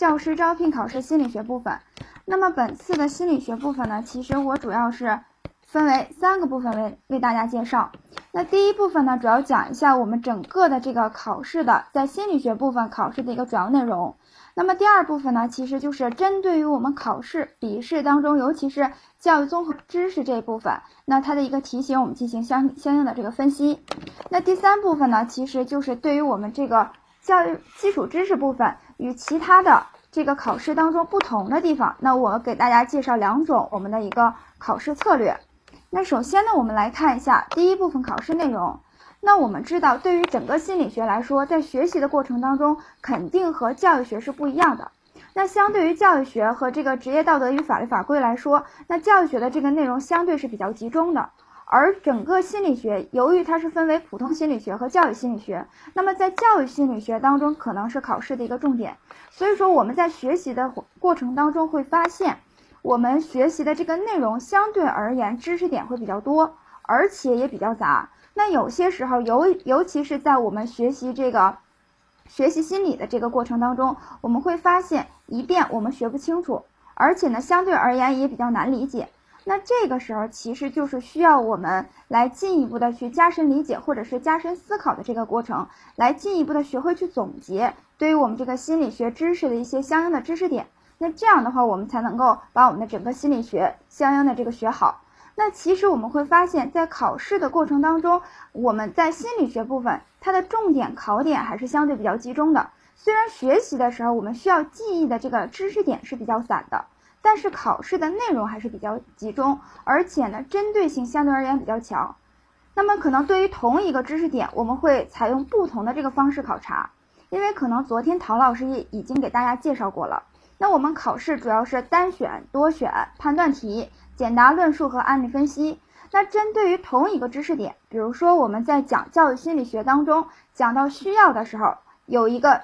教师招聘考试心理学部分。那么本次的心理学部分呢，其实我主要是分为三个部分为为大家介绍。那第一部分呢，主要讲一下我们整个的这个考试的在心理学部分考试的一个主要内容。那么第二部分呢，其实就是针对于我们考试笔试当中，尤其是教育综合知识这一部分，那它的一个题型，我们进行相相应的这个分析。那第三部分呢，其实就是对于我们这个教育基础知识部分与其他的这个考试当中不同的地方，那我给大家介绍两种我们的一个考试策略。那首先呢，我们来看一下第一部分考试内容。那我们知道，对于整个心理学来说，在学习的过程当中，肯定和教育学是不一样的。那相对于教育学和这个职业道德与法律法规来说，那教育学的这个内容相对是比较集中的。而整个心理学，由于它是分为普通心理学和教育心理学，那么在教育心理学当中，可能是考试的一个重点。所以说，我们在学习的过程当中会发现，我们学习的这个内容相对而言，知识点会比较多，而且也比较杂。那有些时候，尤尤其是在我们学习这个学习心理的这个过程当中，我们会发现一遍我们学不清楚，而且呢，相对而言也比较难理解。那这个时候，其实就是需要我们来进一步的去加深理解，或者是加深思考的这个过程，来进一步的学会去总结对于我们这个心理学知识的一些相应的知识点。那这样的话，我们才能够把我们的整个心理学相应的这个学好。那其实我们会发现，在考试的过程当中，我们在心理学部分，它的重点考点还是相对比较集中的。虽然学习的时候，我们需要记忆的这个知识点是比较散的，但是考试的内容还是比较集中，而且呢，针对性相对而言比较强。那么可能对于同一个知识点，我们会采用不同的这个方式考察，因为可能昨天陶老师也已经给大家介绍过了。那我们考试主要是单选、多选、判断题。简答论述和案例分析。那针对于同一个知识点，比如说我们在讲教育心理学当中讲到需要的时候，有一个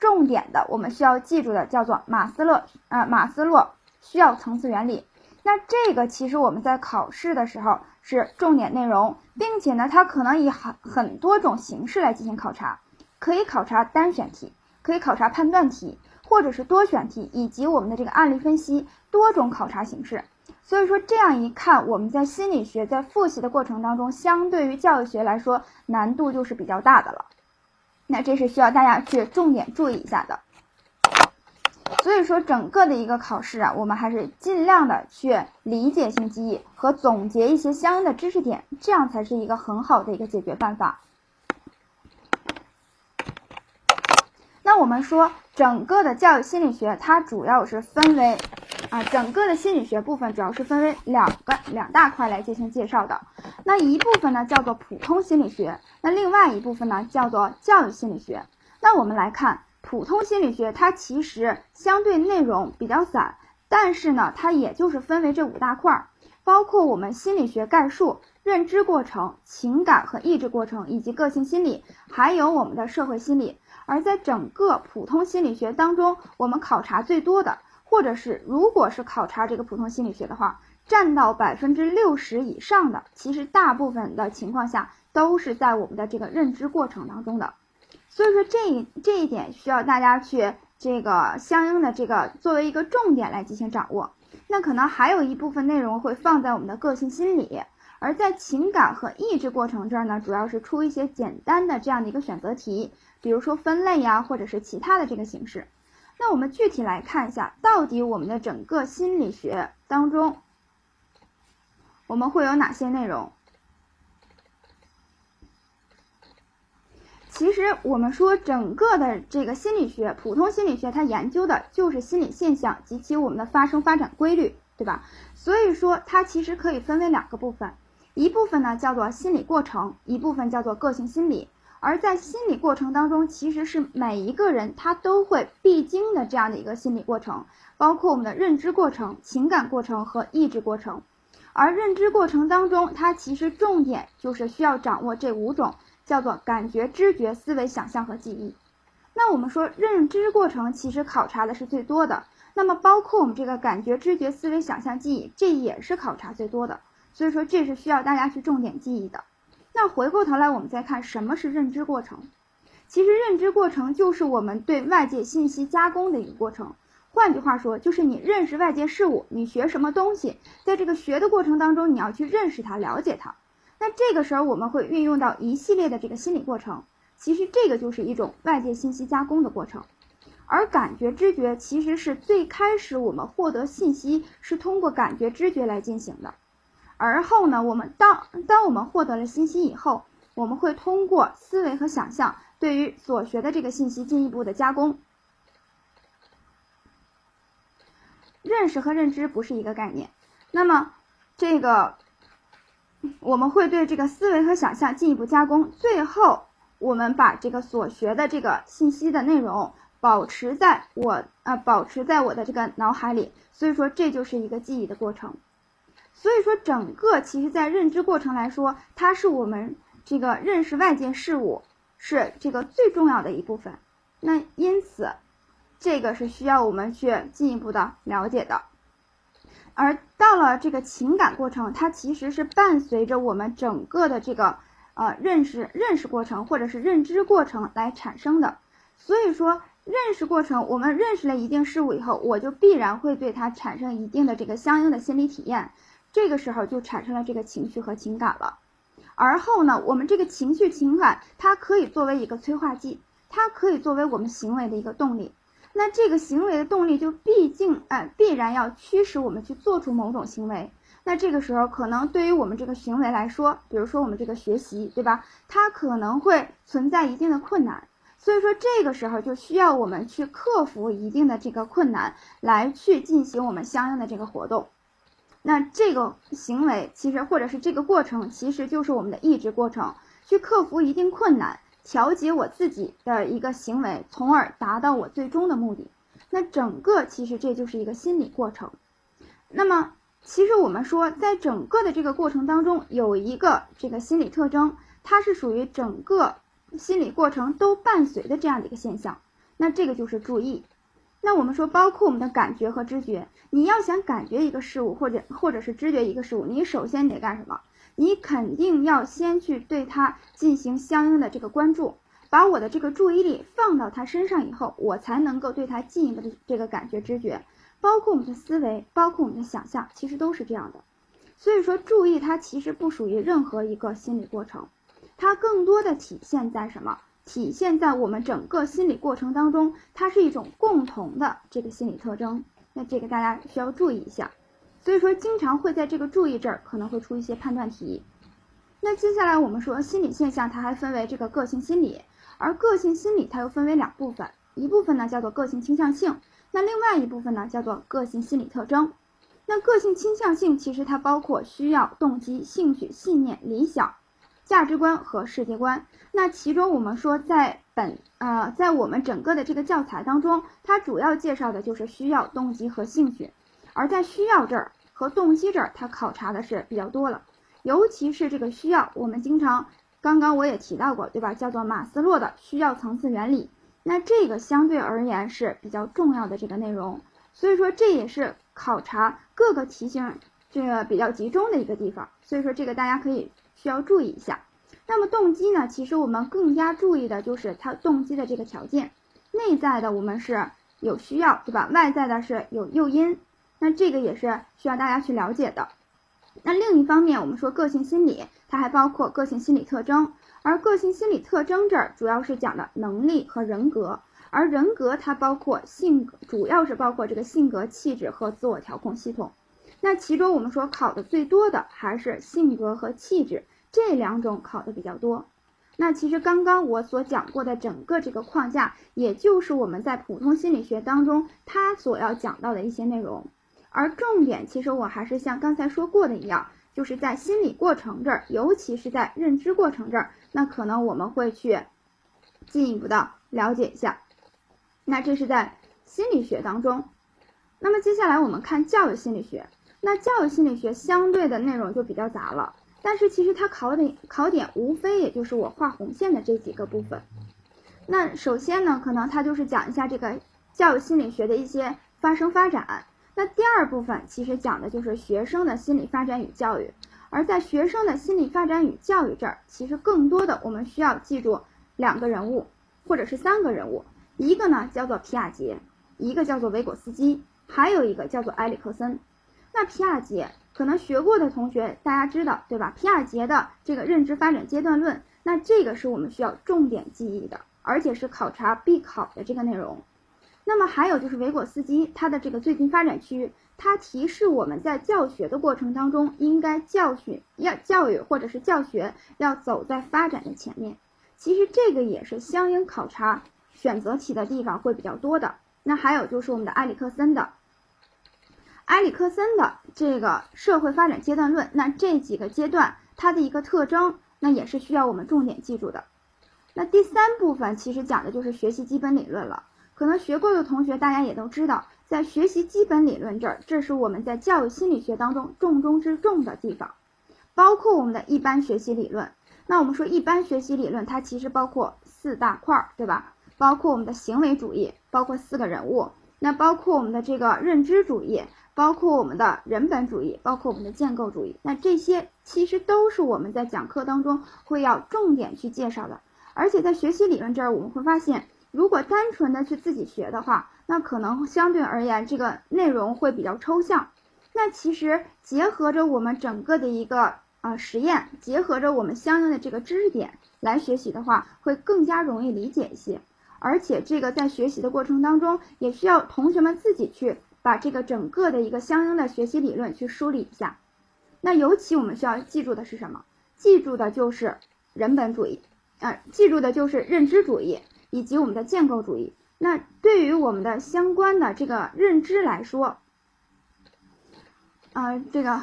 重点的，我们需要记住的叫做马斯洛啊马斯洛需要层次原理。那这个其实我们在考试的时候是重点内容，并且呢，它可能以很很多种形式来进行考察，可以考察单选题，可以考察判断题，或者是多选题，以及我们的这个案例分析，多种考察形式。所以说，这样一看，我们在心理学在复习的过程当中，相对于教育学来说，难度就是比较大的了。那这是需要大家去重点注意一下的。所以说，整个的一个考试啊，我们还是尽量的去理解性记忆和总结一些相应的知识点，这样才是一个很好的一个解决办法。那我们说，整个的教育心理学，它主要是分为。啊，整个的心理学部分主要是分为两个两大块来进行介绍的。那一部分呢叫做普通心理学，那另外一部分呢叫做教育心理学。那我们来看普通心理学，它其实相对内容比较散，但是呢，它也就是分为这五大块儿，包括我们心理学概述、认知过程、情感和意志过程，以及个性心理，还有我们的社会心理。而在整个普通心理学当中，我们考察最多的。或者是，如果是考察这个普通心理学的话，占到百分之六十以上的，其实大部分的情况下都是在我们的这个认知过程当中的。所以说这一这一点需要大家去这个相应的这个作为一个重点来进行掌握。那可能还有一部分内容会放在我们的个性心理，而在情感和意志过程这儿呢，主要是出一些简单的这样的一个选择题，比如说分类呀，或者是其他的这个形式。那我们具体来看一下，到底我们的整个心理学当中，我们会有哪些内容？其实我们说整个的这个心理学，普通心理学，它研究的就是心理现象及其我们的发生发展规律，对吧？所以说它其实可以分为两个部分，一部分呢叫做心理过程，一部分叫做个性心理。而在心理过程当中，其实是每一个人他都会必经的这样的一个心理过程，包括我们的认知过程、情感过程和意志过程。而认知过程当中，它其实重点就是需要掌握这五种，叫做感觉、知觉、思维、想象和记忆。那我们说认知过程其实考察的是最多的，那么包括我们这个感觉、知觉、思维、想象、记忆，这也是考察最多的。所以说这是需要大家去重点记忆的。那回过头来，我们再看什么是认知过程。其实认知过程就是我们对外界信息加工的一个过程。换句话说，就是你认识外界事物，你学什么东西，在这个学的过程当中，你要去认识它、了解它。那这个时候我们会运用到一系列的这个心理过程。其实这个就是一种外界信息加工的过程。而感觉知觉其实是最开始我们获得信息是通过感觉知觉来进行的。而后呢，我们当当我们获得了信息以后，我们会通过思维和想象对于所学的这个信息进一步的加工。认识和认知不是一个概念，那么这个我们会对这个思维和想象进一步加工，最后我们把这个所学的这个信息的内容保持在我啊保持在我的这个脑海里，所以说这就是一个记忆的过程。所以说整个其实在认知过程来说，它是我们这个认识外界事物是这个最重要的一部分。那因此。这个是需要我们去进一步的了解的，而到了这个情感过程，它其实是伴随着我们整个的这个呃认识认识过程或者是认知过程来产生的。所以说，认识过程，我们认识了一定事物以后，我就必然会对它产生一定的这个相应的心理体验，这个时候就产生了这个情绪和情感了。而后呢，我们这个情绪情感，它可以作为一个催化剂，它可以作为我们行为的一个动力。那这个行为的动力就毕竟哎必然要驱使我们去做出某种行为。那这个时候可能对于我们这个行为来说，比如说我们这个学习，对吧？它可能会存在一定的困难，所以说这个时候就需要我们去克服一定的这个困难，来去进行我们相应的这个活动。那这个行为其实或者是这个过程，其实就是我们的意志过程，去克服一定困难。调节我自己的一个行为，从而达到我最终的目的。那整个其实这就是一个心理过程。那么，其实我们说，在整个的这个过程当中，有一个这个心理特征，它是属于整个心理过程都伴随的这样的一个现象。那这个就是注意。那我们说，包括我们的感觉和知觉，你要想感觉一个事物，或者或者是知觉一个事物，你首先得干什么？你肯定要先去对他进行相应的这个关注，把我的这个注意力放到他身上以后，我才能够对他进一步的这个感觉知觉，包括我们的思维，包括我们的想象，其实都是这样的。所以说，注意它其实不属于任何一个心理过程，它更多的体现在什么？体现在我们整个心理过程当中，它是一种共同的这个心理特征。那这个大家需要注意一下。所以说，经常会在这个注意这儿可能会出一些判断题。那接下来我们说心理现象，它还分为这个个性心理，而个性心理它又分为两部分，一部分呢叫做个性倾向性，那另外一部分呢叫做个性心理特征。那个性倾向性其实它包括需要、动机、兴趣、信念、理想、价值观和世界观。那其中我们说在本呃在我们整个的这个教材当中，它主要介绍的就是需要、动机和兴趣。而在需要这儿和动机这儿，它考察的是比较多了，尤其是这个需要，我们经常刚刚我也提到过，对吧？叫做马斯洛的需要层次原理，那这个相对而言是比较重要的这个内容，所以说这也是考察各个题型这个比较集中的一个地方，所以说这个大家可以需要注意一下。那么动机呢？其实我们更加注意的就是它动机的这个条件，内在的我们是有需要，对吧？外在的是有诱因。那这个也是需要大家去了解的。那另一方面，我们说个性心理，它还包括个性心理特征，而个性心理特征这儿主要是讲的能力和人格，而人格它包括性，主要是包括这个性格、气质和自我调控系统。那其中我们说考的最多的还是性格和气质这两种考的比较多。那其实刚刚我所讲过的整个这个框架，也就是我们在普通心理学当中它所要讲到的一些内容。而重点，其实我还是像刚才说过的一样，就是在心理过程这儿，尤其是在认知过程这儿，那可能我们会去进一步的了解一下。那这是在心理学当中。那么接下来我们看教育心理学，那教育心理学相对的内容就比较杂了，但是其实它考点考点无非也就是我画红线的这几个部分。那首先呢，可能它就是讲一下这个教育心理学的一些发生发展。那第二部分其实讲的就是学生的心理发展与教育，而在学生的心理发展与教育这儿，其实更多的我们需要记住两个人物，或者是三个人物，一个呢叫做皮亚杰，一个叫做维果斯基，还有一个叫做埃里克森。那皮亚杰可能学过的同学大家知道对吧？皮亚杰的这个认知发展阶段论，那这个是我们需要重点记忆的，而且是考察必考的这个内容。那么还有就是维果斯基，他的这个最近发展区域，他提示我们在教学的过程当中，应该教训要教育或者是教学要走在发展的前面。其实这个也是相应考察选择题的地方会比较多的。那还有就是我们的埃里克森的，埃里克森的这个社会发展阶段论，那这几个阶段它的一个特征，那也是需要我们重点记住的。那第三部分其实讲的就是学习基本理论了。可能学过的同学，大家也都知道，在学习基本理论这儿，这是我们在教育心理学当中重中之重的地方，包括我们的一般学习理论。那我们说一般学习理论，它其实包括四大块儿，对吧？包括我们的行为主义，包括四个人物，那包括我们的这个认知主义，包括我们的人本主义，包括我们的建构主义。那这些其实都是我们在讲课当中会要重点去介绍的。而且在学习理论这儿，我们会发现。如果单纯的去自己学的话，那可能相对而言这个内容会比较抽象。那其实结合着我们整个的一个啊实验，结合着我们相应的这个知识点来学习的话，会更加容易理解一些。而且这个在学习的过程当中，也需要同学们自己去把这个整个的一个相应的学习理论去梳理一下。那尤其我们需要记住的是什么？记住的就是人本主义，啊，记住的就是认知主义。以及我们的建构主义，那对于我们的相关的这个认知来说，啊，这个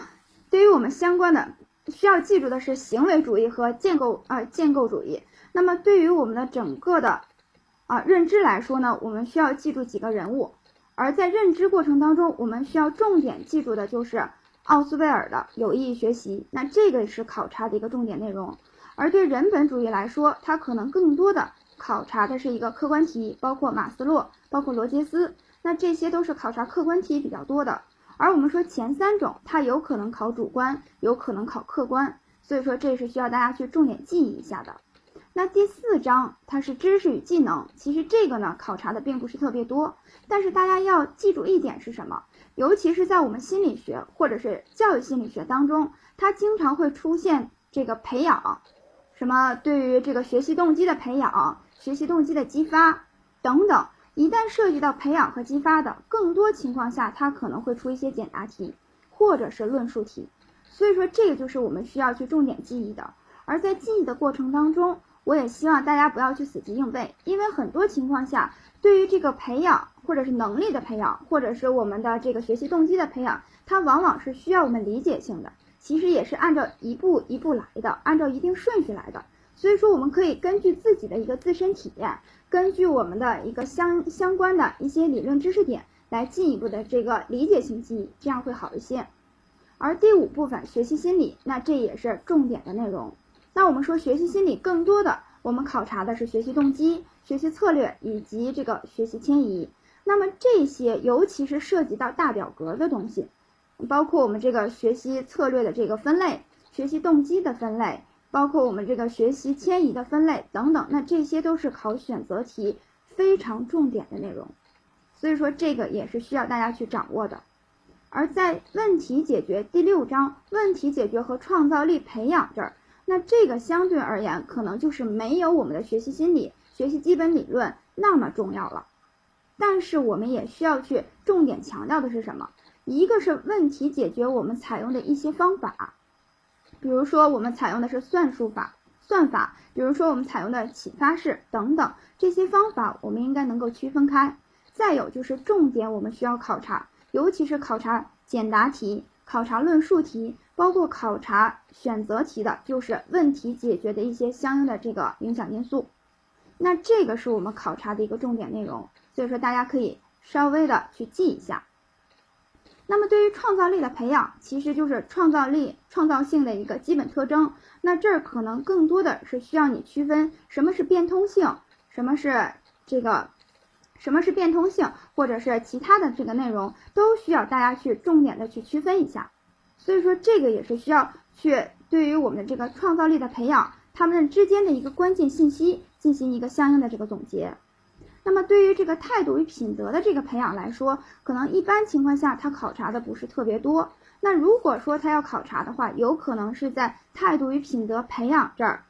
对于我们相关的需要记住的是行为主义和建构啊建构主义。那么对于我们的整个的啊认知来说呢，我们需要记住几个人物。而在认知过程当中，我们需要重点记住的就是奥斯威尔的有意义学习，那这个是考察的一个重点内容。而对人本主义来说，它可能更多的。考察的是一个客观题，包括马斯洛，包括罗杰斯，那这些都是考察客观题比较多的。而我们说前三种，它有可能考主观，有可能考客观，所以说这是需要大家去重点记忆一下的。那第四章它是知识与技能，其实这个呢考察的并不是特别多，但是大家要记住一点是什么？尤其是在我们心理学或者是教育心理学当中，它经常会出现这个培养，什么对于这个学习动机的培养。学习动机的激发等等，一旦涉及到培养和激发的，更多情况下，它可能会出一些简答题或者是论述题。所以说，这个就是我们需要去重点记忆的。而在记忆的过程当中，我也希望大家不要去死记硬背，因为很多情况下，对于这个培养或者是能力的培养，或者是我们的这个学习动机的培养，它往往是需要我们理解性的，其实也是按照一步一步来的，按照一定顺序来的。所以说，我们可以根据自己的一个自身体验，根据我们的一个相相关的一些理论知识点来进一步的这个理解性记忆，这样会好一些。而第五部分学习心理，那这也是重点的内容。那我们说学习心理更多的，我们考察的是学习动机、学习策略以及这个学习迁移。那么这些，尤其是涉及到大表格的东西，包括我们这个学习策略的这个分类、学习动机的分类。包括我们这个学习迁移的分类等等，那这些都是考选择题非常重点的内容，所以说这个也是需要大家去掌握的。而在问题解决第六章，问题解决和创造力培养这儿，那这个相对而言可能就是没有我们的学习心理、学习基本理论那么重要了。但是我们也需要去重点强调的是什么？一个是问题解决我们采用的一些方法。比如说，我们采用的是算术法、算法；比如说，我们采用的启发式等等这些方法，我们应该能够区分开。再有就是重点，我们需要考察，尤其是考察简答题、考察论述题，包括考察选择题的，就是问题解决的一些相应的这个影响因素。那这个是我们考察的一个重点内容，所以说大家可以稍微的去记一下。那么对于创造力的培养，其实就是创造力、创造性的一个基本特征。那这儿可能更多的是需要你区分什么是变通性，什么是这个，什么是变通性，或者是其他的这个内容，都需要大家去重点的去区分一下。所以说这个也是需要去对于我们的这个创造力的培养，他们之间的一个关键信息进行一个相应的这个总结。那么对于这个态度与品德的这个培养来说，可能一般情况下他考察的不是特别多。那如果说他要考察的话，有可能是在态度与品德培养这儿，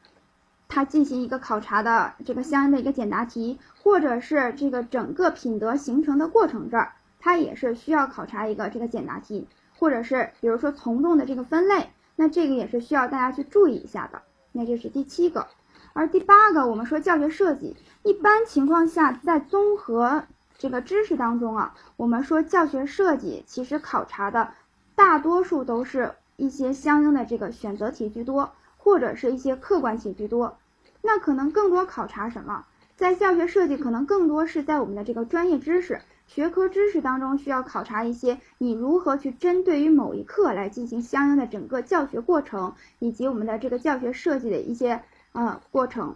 他进行一个考察的这个相应的一个简答题，或者是这个整个品德形成的过程这儿，他也是需要考察一个这个简答题，或者是比如说从众的这个分类，那这个也是需要大家去注意一下的。那这是第七个。而第八个，我们说教学设计，一般情况下，在综合这个知识当中啊，我们说教学设计其实考察的大多数都是一些相应的这个选择题居多，或者是一些客观题居多。那可能更多考察什么？在教学设计可能更多是在我们的这个专业知识、学科知识当中需要考察一些你如何去针对于某一课来进行相应的整个教学过程，以及我们的这个教学设计的一些。啊，过程，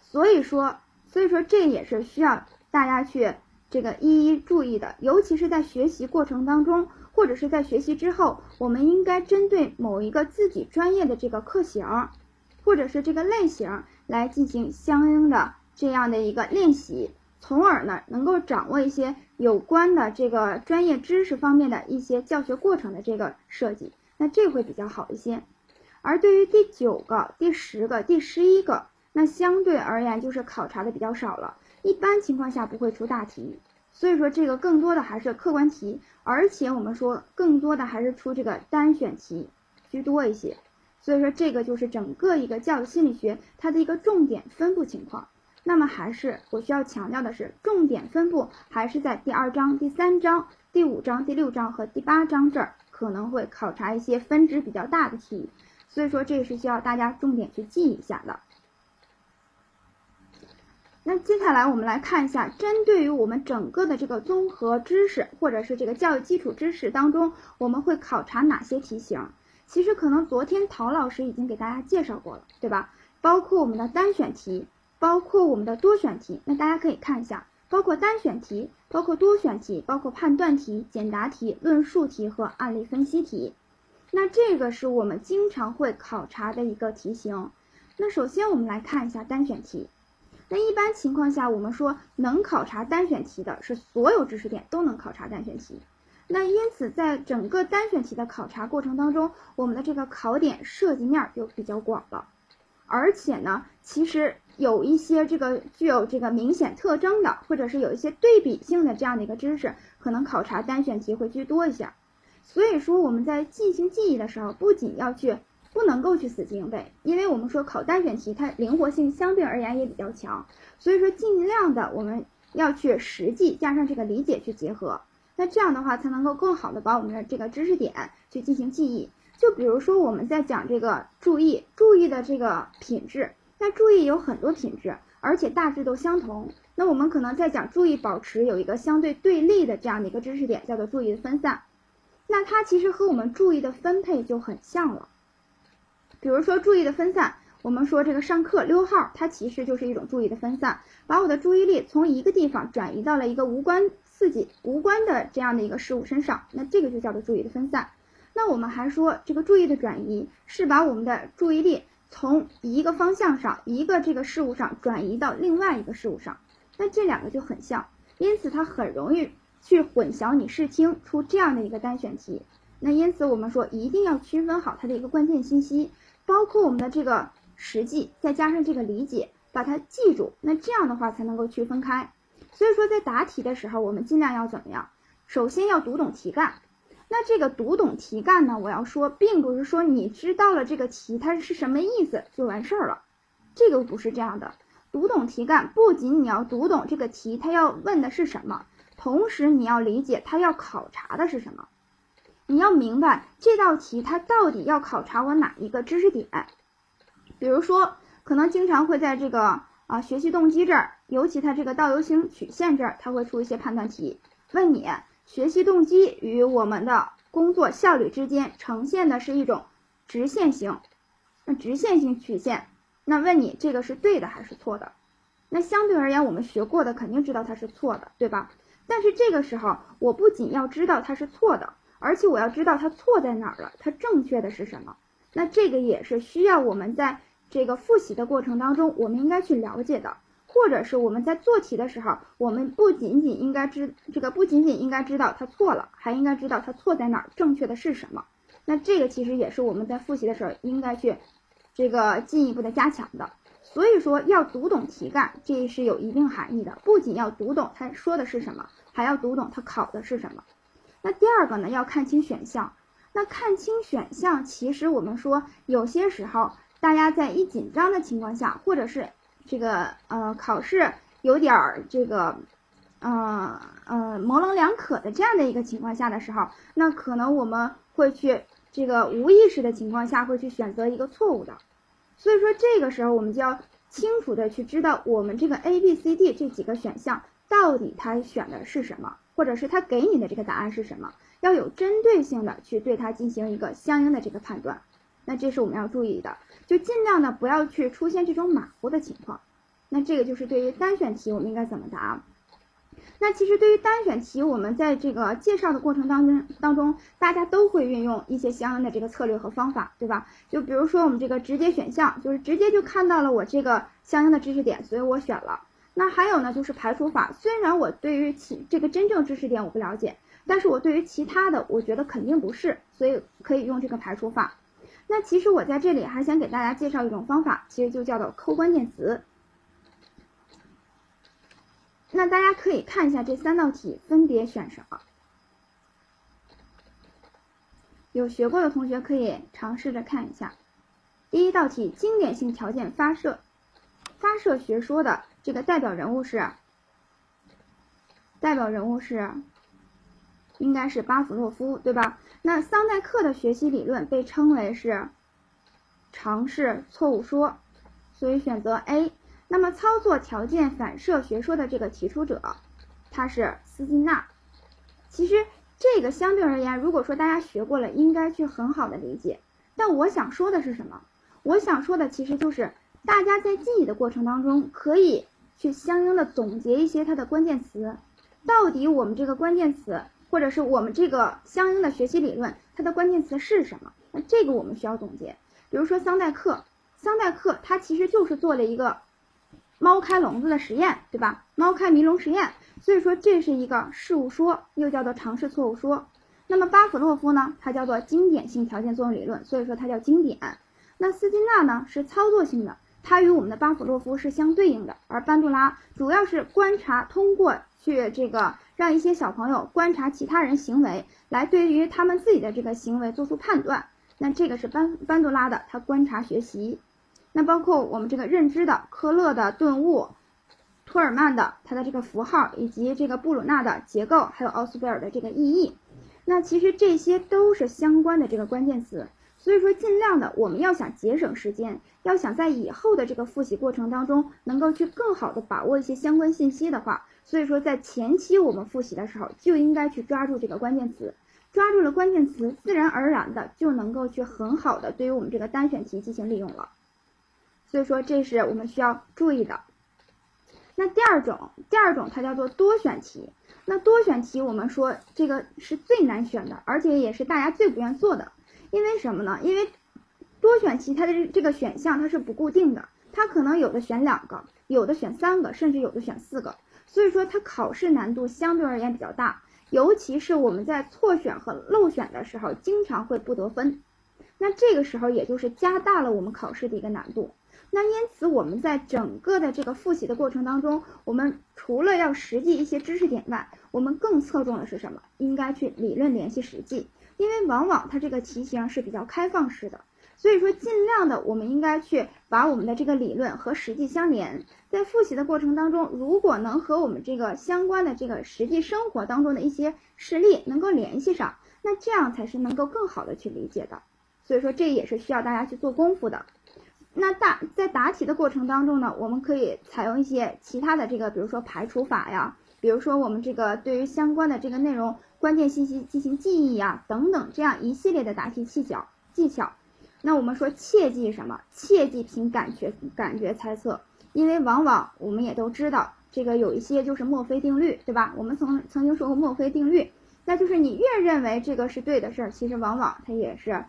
所以说，所以说这也是需要大家去这个一一注意的，尤其是在学习过程当中，或者是在学习之后，我们应该针对某一个自己专业的这个课型，或者是这个类型来进行相应的这样的一个练习，从而呢能够掌握一些有关的这个专业知识方面的一些教学过程的这个设计，那这会比较好一些。而对于第九个、第十个、第十一个，那相对而言就是考察的比较少了，一般情况下不会出大题，所以说这个更多的还是客观题，而且我们说更多的还是出这个单选题居多一些，所以说这个就是整个一个教育心理学它的一个重点分布情况。那么还是我需要强调的是，重点分布还是在第二章、第三章、第五章、第六章和第八章这儿可能会考察一些分值比较大的题。所以说，这也是需要大家重点去记一下的。那接下来我们来看一下，针对于我们整个的这个综合知识或者是这个教育基础知识当中，我们会考察哪些题型？其实可能昨天陶老师已经给大家介绍过了，对吧？包括我们的单选题，包括我们的多选题。那大家可以看一下，包括单选题，包括多选题，包括判断题、简答题、论述题和案例分析题。那这个是我们经常会考察的一个题型。那首先我们来看一下单选题。那一般情况下，我们说能考察单选题的是所有知识点都能考察单选题。那因此，在整个单选题的考察过程当中，我们的这个考点涉及面就比较广了。而且呢，其实有一些这个具有这个明显特征的，或者是有一些对比性的这样的一个知识，可能考察单选题会居多一些。所以说我们在进行记忆的时候，不仅要去，不能够去死记硬背，因为我们说考单选题，它灵活性相对而言也比较强，所以说尽量的我们要去实际加上这个理解去结合，那这样的话才能够更好的把我们的这个知识点去进行记忆。就比如说我们在讲这个注意，注意的这个品质，那注意有很多品质，而且大致都相同。那我们可能在讲注意保持有一个相对对立的这样的一个知识点，叫做注意的分散。那它其实和我们注意的分配就很像了，比如说注意的分散，我们说这个上课溜号，它其实就是一种注意的分散，把我的注意力从一个地方转移到了一个无关刺激、无关的这样的一个事物身上，那这个就叫做注意的分散。那我们还说这个注意的转移是把我们的注意力从一个方向上、一个这个事物上转移到另外一个事物上，那这两个就很像，因此它很容易。去混淆你视听出这样的一个单选题，那因此我们说一定要区分好它的一个关键信息，包括我们的这个实际，再加上这个理解，把它记住，那这样的话才能够区分开。所以说在答题的时候，我们尽量要怎么样？首先要读懂题干。那这个读懂题干呢，我要说，并不是说你知道了这个题它是什么意思就完事儿了，这个不是这样的。读懂题干，不仅你要读懂这个题，它要问的是什么。同时，你要理解他要考察的是什么，你要明白这道题它到底要考察我哪一个知识点。比如说，可能经常会在这个啊学习动机这儿，尤其它这个倒 U 型曲线这儿，它会出一些判断题，问你学习动机与我们的工作效率之间呈现的是一种直线型，那直线型曲线，那问你这个是对的还是错的？那相对而言，我们学过的肯定知道它是错的，对吧？但是这个时候，我不仅要知道它是错的，而且我要知道它错在哪儿了，它正确的是什么。那这个也是需要我们在这个复习的过程当中，我们应该去了解的，或者是我们在做题的时候，我们不仅仅应该知这个不仅仅应该知道它错了，还应该知道它错在哪儿，正确的是什么。那这个其实也是我们在复习的时候应该去这个进一步的加强的。所以说要读懂题干，这是有一定含义的。不仅要读懂他说的是什么，还要读懂他考的是什么。那第二个呢，要看清选项。那看清选项，其实我们说有些时候，大家在一紧张的情况下，或者是这个呃考试有点儿这个，呃呃模棱两可的这样的一个情况下的时候，那可能我们会去这个无意识的情况下会去选择一个错误的。所以说这个时候我们就要清楚的去知道我们这个 A、B、C、D 这几个选项到底它选的是什么，或者是它给你的这个答案是什么。要有针对性的去对它进行一个相应的这个判断，那这是我们要注意的，就尽量的不要去出现这种马虎的情况。那这个就是对于单选题我们应该怎么答。那其实对于单选题，我们在这个介绍的过程当中当中，大家都会运用一些相应的这个策略和方法，对吧？就比如说我们这个直接选项，就是直接就看到了我这个相应的知识点，所以我选了。那还有呢，就是排除法，虽然我对于其这个真正知识点我不了解。但是我对于其他的，我觉得肯定不是，所以可以用这个排除法。那其实我在这里还想给大家介绍一种方法，其实就叫做抠关键词。那大家可以看一下这三道题分别选什么，有学过的同学可以尝试着看一下。第一道题，经典性条件发射，发射学说的这个代表人物是，代表人物是。应该是巴甫洛夫，对吧？那桑代克的学习理论被称为是尝试错误说，所以选择 A。那么操作条件反射学说的这个提出者，他是斯金纳。其实这个相对而言，如果说大家学过了，应该去很好的理解。但我想说的是什么？我想说的其实就是大家在记忆的过程当中，可以去相应的总结一些它的关键词，到底我们这个关键词。或者是我们这个相应的学习理论，它的关键词是什么？那这个我们需要总结。比如说桑代克，桑代克他其实就是做了一个猫开笼子的实验，对吧？猫开迷笼实验，所以说这是一个事物说，又叫做尝试错误说。那么巴甫洛夫呢，它叫做经典性条件作用理论，所以说它叫经典。那斯金纳呢是操作性的，它与我们的巴甫洛夫是相对应的，而班杜拉主要是观察，通过去这个。让一些小朋友观察其他人行为，来对于他们自己的这个行为做出判断。那这个是班班杜拉的，他观察学习。那包括我们这个认知的科勒的顿悟，托尔曼的他的这个符号，以及这个布鲁纳的结构，还有奥斯贝尔的这个意义。那其实这些都是相关的这个关键词。所以说，尽量的我们要想节省时间，要想在以后的这个复习过程当中，能够去更好的把握一些相关信息的话。所以说，在前期我们复习的时候，就应该去抓住这个关键词，抓住了关键词，自然而然的就能够去很好的对于我们这个单选题进行利用了。所以说，这是我们需要注意的。那第二种，第二种它叫做多选题。那多选题，我们说这个是最难选的，而且也是大家最不愿做的。因为什么呢？因为多选题它的这个选项它是不固定的，它可能有的选两个，有的选三个，甚至有的选四个。所以说它考试难度相对而言比较大，尤其是我们在错选和漏选的时候，经常会不得分。那这个时候也就是加大了我们考试的一个难度。那因此我们在整个的这个复习的过程当中，我们除了要实际一些知识点外，我们更侧重的是什么？应该去理论联系实际，因为往往它这个题型是比较开放式的。所以说，尽量的，我们应该去把我们的这个理论和实际相连。在复习的过程当中，如果能和我们这个相关的这个实际生活当中的一些事例能够联系上，那这样才是能够更好的去理解的。所以说，这也是需要大家去做功夫的。那大在答题的过程当中呢，我们可以采用一些其他的这个，比如说排除法呀，比如说我们这个对于相关的这个内容关键信息进行记忆呀，等等这样一系列的答题技巧技巧。那我们说切记什么？切记凭感觉感觉猜测，因为往往我们也都知道，这个有一些就是墨菲定律，对吧？我们曾曾经说过墨菲定律，那就是你越认为这个是对的事儿，其实往往它也是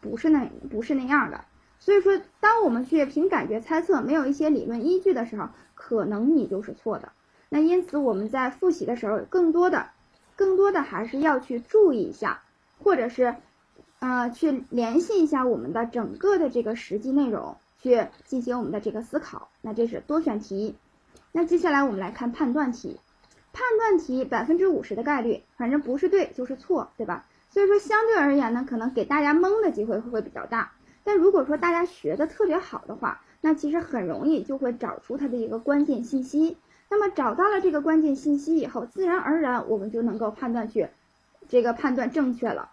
不是那不是那样的。所以说，当我们去凭感觉猜测，没有一些理论依据的时候，可能你就是错的。那因此我们在复习的时候，更多的、更多的还是要去注意一下，或者是，呃，去联系一下我们的整个的这个实际内容，去进行我们的这个思考。那这是多选题。那接下来我们来看判断题。判断题百分之五十的概率，反正不是对就是错，对吧？所以说相对而言呢，可能给大家蒙的机会会比较大。但如果说大家学的特别好的话，那其实很容易就会找出它的一个关键信息。那么找到了这个关键信息以后，自然而然我们就能够判断去，这个判断正确了。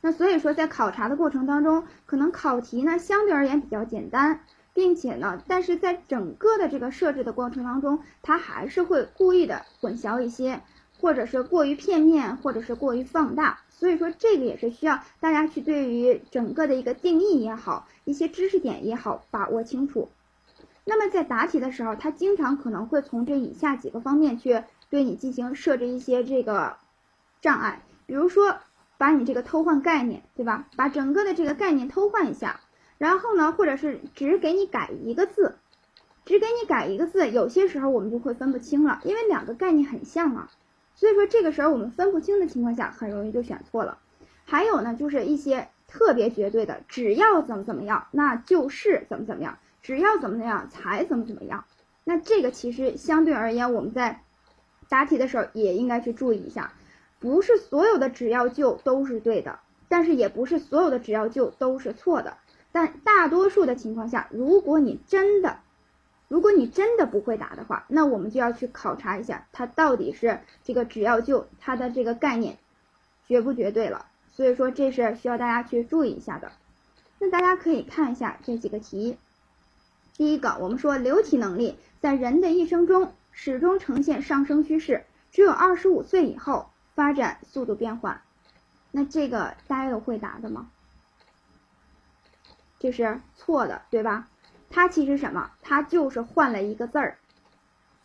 那所以说在考察的过程当中，可能考题呢相对而言比较简单，并且呢，但是在整个的这个设置的过程当中，它还是会故意的混淆一些。或者是过于片面，或者是过于放大，所以说这个也是需要大家去对于整个的一个定义也好，一些知识点也好把握清楚。那么在答题的时候，它经常可能会从这以下几个方面去对你进行设置一些这个障碍，比如说把你这个偷换概念，对吧？把整个的这个概念偷换一下，然后呢，或者是只给你改一个字，只给你改一个字，有些时候我们就会分不清了，因为两个概念很像啊。所以说这个时候我们分不清的情况下，很容易就选错了。还有呢，就是一些特别绝对的，只要怎么怎么样，那就是怎么怎么样，只要怎么怎么样才怎么怎么样。那这个其实相对而言，我们在答题的时候也应该去注意一下，不是所有的只要就都是对的，但是也不是所有的只要就都是错的。但大多数的情况下，如果你真的如果你真的不会答的话，那我们就要去考察一下，它到底是这个只要就它的这个概念绝不绝对了。所以说这是需要大家去注意一下的。那大家可以看一下这几个题。第一个，我们说流体能力在人的一生中始终呈现上升趋势，只有二十五岁以后发展速度变缓。那这个大家有会答的吗？这是错的，对吧？它其实什么？它就是换了一个字儿，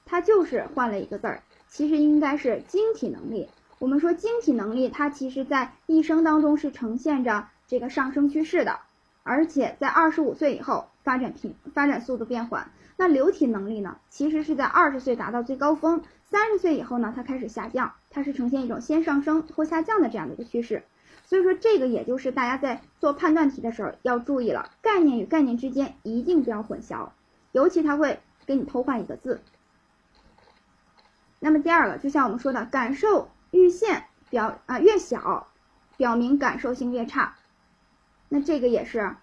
它就是换了一个字儿。其实应该是晶体能力。我们说晶体能力，它其实在一生当中是呈现着这个上升趋势的，而且在二十五岁以后发展平发展速度变缓。那流体能力呢？其实是在二十岁达到最高峰，三十岁以后呢，它开始下降，它是呈现一种先上升后下降的这样的一个趋势。所以说，这个也就是大家在做判断题的时候要注意了，概念与概念之间一定不要混淆，尤其它会给你偷换一个字。那么第二个，就像我们说的，感受阈限表啊越小，表明感受性越差，那这个也是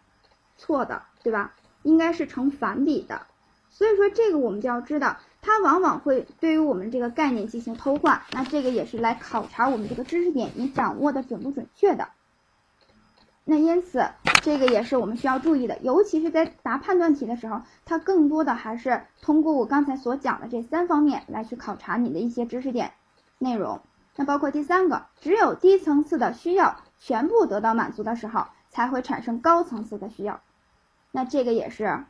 错的，对吧？应该是成反比的。所以说，这个我们就要知道。它往往会对于我们这个概念进行偷换，那这个也是来考察我们这个知识点你掌握的准不准确的。那因此，这个也是我们需要注意的，尤其是在答判断题的时候，它更多的还是通过我刚才所讲的这三方面来去考察你的一些知识点内容。那包括第三个，只有低层次的需要全部得到满足的时候，才会产生高层次的需要。那这个也是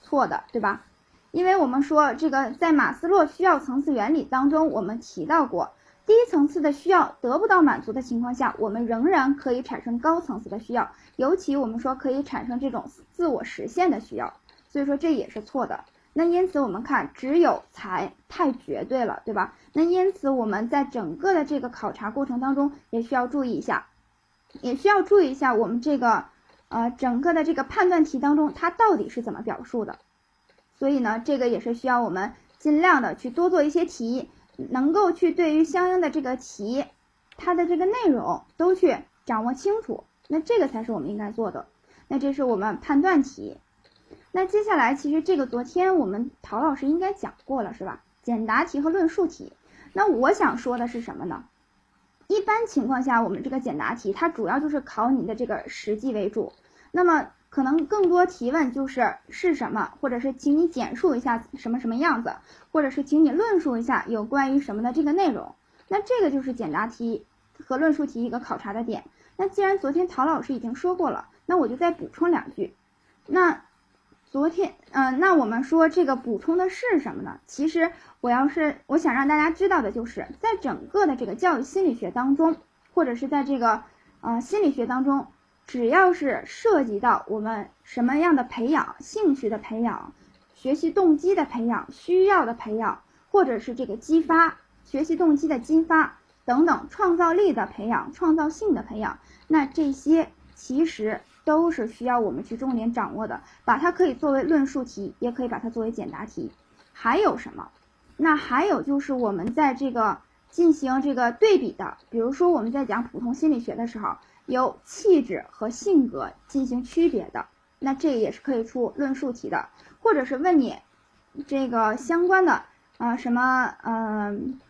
错的，对吧？因为我们说这个在马斯洛需要层次原理当中，我们提到过，低层次的需要得不到满足的情况下，我们仍然可以产生高层次的需要，尤其我们说可以产生这种自我实现的需要，所以说这也是错的。那因此我们看只有才太绝对了，对吧？那因此我们在整个的这个考察过程当中也需要注意一下，也需要注意一下我们这个呃整个的这个判断题当中它到底是怎么表述的。所以呢，这个也是需要我们尽量的去多做一些题，能够去对于相应的这个题，它的这个内容都去掌握清楚，那这个才是我们应该做的。那这是我们判断题。那接下来，其实这个昨天我们陶老师应该讲过了，是吧？简答题和论述题。那我想说的是什么呢？一般情况下，我们这个简答题它主要就是考你的这个实际为主。那么可能更多提问就是是什么，或者是请你简述一下什么什么样子，或者是请你论述一下有关于什么的这个内容。那这个就是简答题和论述题一个考察的点。那既然昨天陶老师已经说过了，那我就再补充两句。那昨天，嗯，那我们说这个补充的是什么呢？其实我要是我想让大家知道的就是在整个的这个教育心理学当中，或者是在这个呃心理学当中。只要是涉及到我们什么样的培养、兴趣的培养、学习动机的培养、需要的培养，或者是这个激发学习动机的激发等等，创造力的培养、创造性的培养，那这些其实都是需要我们去重点掌握的。把它可以作为论述题，也可以把它作为简答题。还有什么？那还有就是我们在这个进行这个对比的，比如说我们在讲普通心理学的时候。由气质和性格进行区别的，那这也是可以出论述题的，或者是问你这个相关的啊什么嗯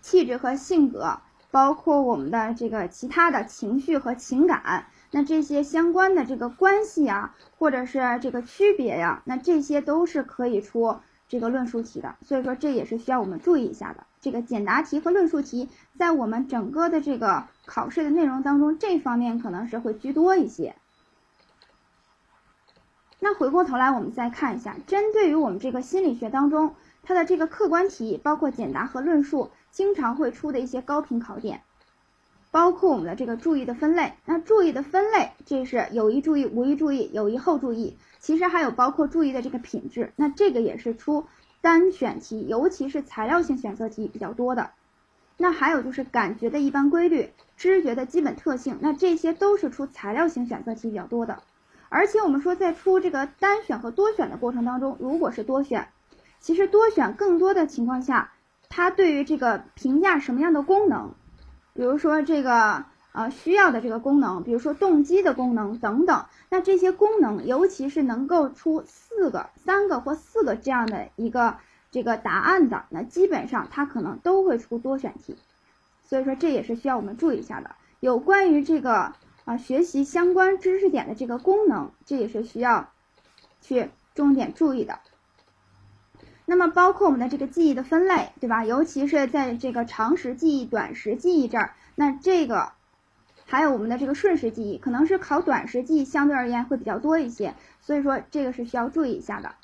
气质和性格，包括我们的这个其他的情绪和情感，那这些相关的这个关系呀，或者是这个区别呀，那这些都是可以出。这个论述题的，所以说这也是需要我们注意一下的。这个简答题和论述题，在我们整个的这个考试的内容当中，这方面可能是会居多一些。那回过头来，我们再看一下，针对于我们这个心理学当中，它的这个客观题，包括简答和论述，经常会出的一些高频考点。包括我们的这个注意的分类，那注意的分类，这是有意注意、无意注意、有意后注意，其实还有包括注意的这个品质，那这个也是出单选题，尤其是材料性选择题比较多的。那还有就是感觉的一般规律、知觉的基本特性，那这些都是出材料性选择题比较多的。而且我们说在出这个单选和多选的过程当中，如果是多选，其实多选更多的情况下，它对于这个评价什么样的功能？比如说这个呃需要的这个功能，比如说动机的功能等等，那这些功能，尤其是能够出四个、三个或四个这样的一个这个答案的，那基本上它可能都会出多选题，所以说这也是需要我们注意一下的。有关于这个啊学习相关知识点的这个功能，这也是需要去重点注意的。那么包括我们的这个记忆的分类，对吧？尤其是在这个长时记忆、短时记忆这儿，那这个还有我们的这个瞬时记忆，可能是考短时记忆相对而言会比较多一些，所以说这个是需要注意一下的。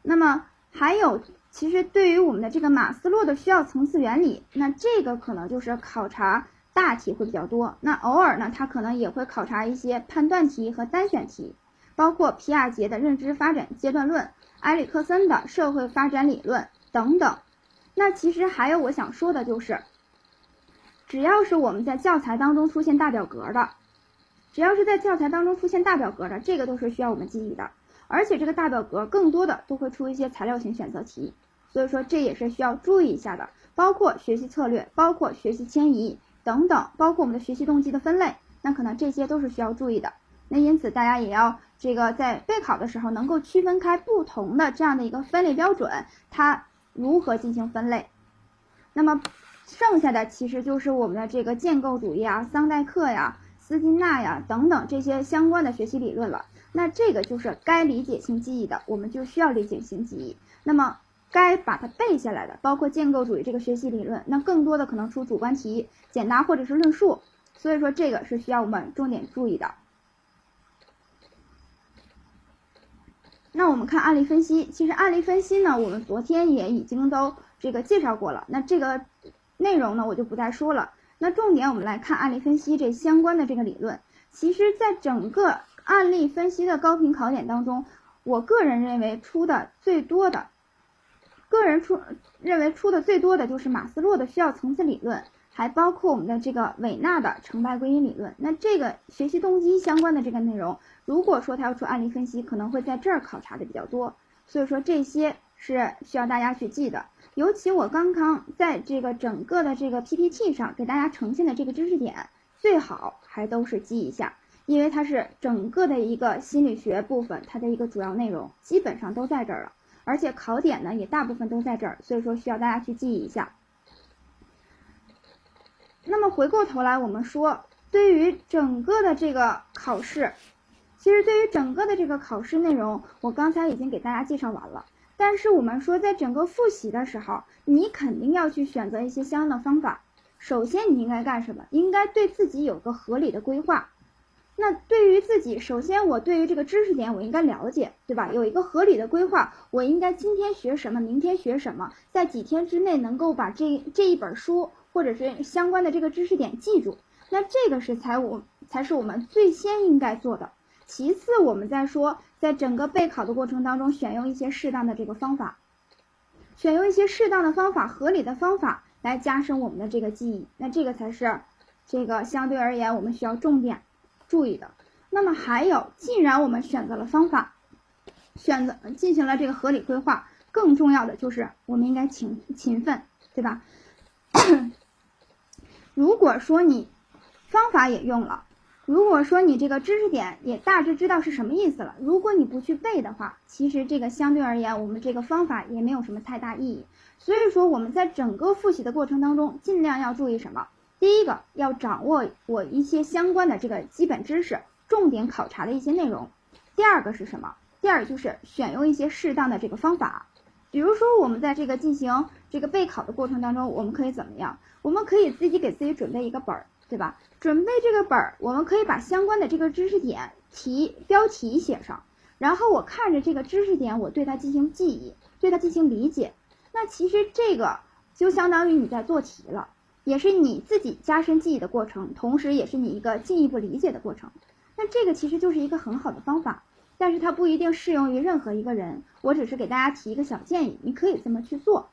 那么还有，其实对于我们的这个马斯洛的需要层次原理，那这个可能就是考察大题会比较多，那偶尔呢，它可能也会考察一些判断题和单选题，包括皮亚杰的认知发展阶段论。埃里克森的社会发展理论等等，那其实还有我想说的就是，只要是我们在教材当中出现大表格的，只要是在教材当中出现大表格的，这个都是需要我们记忆的。而且这个大表格更多的都会出一些材料型选择题，所以说这也是需要注意一下的。包括学习策略，包括学习迁移等等，包括我们的学习动机的分类，那可能这些都是需要注意的。那因此大家也要。这个在备考的时候能够区分开不同的这样的一个分类标准，它如何进行分类？那么剩下的其实就是我们的这个建构主义啊、桑代克呀、斯金纳呀等等这些相关的学习理论了。那这个就是该理解性记忆的，我们就需要理解性记忆。那么该把它背下来的，包括建构主义这个学习理论，那更多的可能出主观题、简答或者是论述。所以说这个是需要我们重点注意的。那我们看案例分析，其实案例分析呢，我们昨天也已经都这个介绍过了。那这个内容呢，我就不再说了。那重点我们来看案例分析这相关的这个理论。其实，在整个案例分析的高频考点当中，我个人认为出的最多的，个人出认为出的最多的就是马斯洛的需要层次理论。还包括我们的这个韦纳的成败归因理论，那这个学习动机相关的这个内容，如果说它要出案例分析，可能会在这儿考察的比较多，所以说这些是需要大家去记的。尤其我刚刚在这个整个的这个 PPT 上给大家呈现的这个知识点，最好还都是记一下，因为它是整个的一个心理学部分，它的一个主要内容基本上都在这儿了，而且考点呢也大部分都在这儿，所以说需要大家去记忆一下。那么回过头来，我们说，对于整个的这个考试，其实对于整个的这个考试内容，我刚才已经给大家介绍完了。但是我们说，在整个复习的时候，你肯定要去选择一些相应的方法。首先，你应该干什么？应该对自己有个合理的规划。那对于自己，首先我对于这个知识点我应该了解，对吧？有一个合理的规划，我应该今天学什么，明天学什么，在几天之内能够把这这一本书。或者是相关的这个知识点记住，那这个是才我才是我们最先应该做的。其次，我们再说，在整个备考的过程当中，选用一些适当的这个方法，选用一些适当的方法、合理的方法来加深我们的这个记忆。那这个才是这个相对而言我们需要重点注意的。那么还有，既然我们选择了方法，选择进行了这个合理规划，更重要的就是我们应该勤勤奋，对吧？如果说你方法也用了。如果说你这个知识点也大致知道是什么意思了，如果你不去背的话，其实这个相对而言，我们这个方法也没有什么太大意义。所以说我们在整个复习的过程当中，尽量要注意什么？第一个要掌握我一些相关的这个基本知识，重点考察的一些内容。第二个是什么？第二就是选用一些适当的这个方法，比如说我们在这个进行这个备考的过程当中，我们可以怎么样？我们可以自己给自己准备一个本儿。对吧？准备这个本儿，我们可以把相关的这个知识点题标题写上，然后我看着这个知识点，我对它进行记忆，对它进行理解。那其实这个就相当于你在做题了，也是你自己加深记忆的过程，同时也是你一个进一步理解的过程。那这个其实就是一个很好的方法，但是它不一定适用于任何一个人。我只是给大家提一个小建议，你可以这么去做。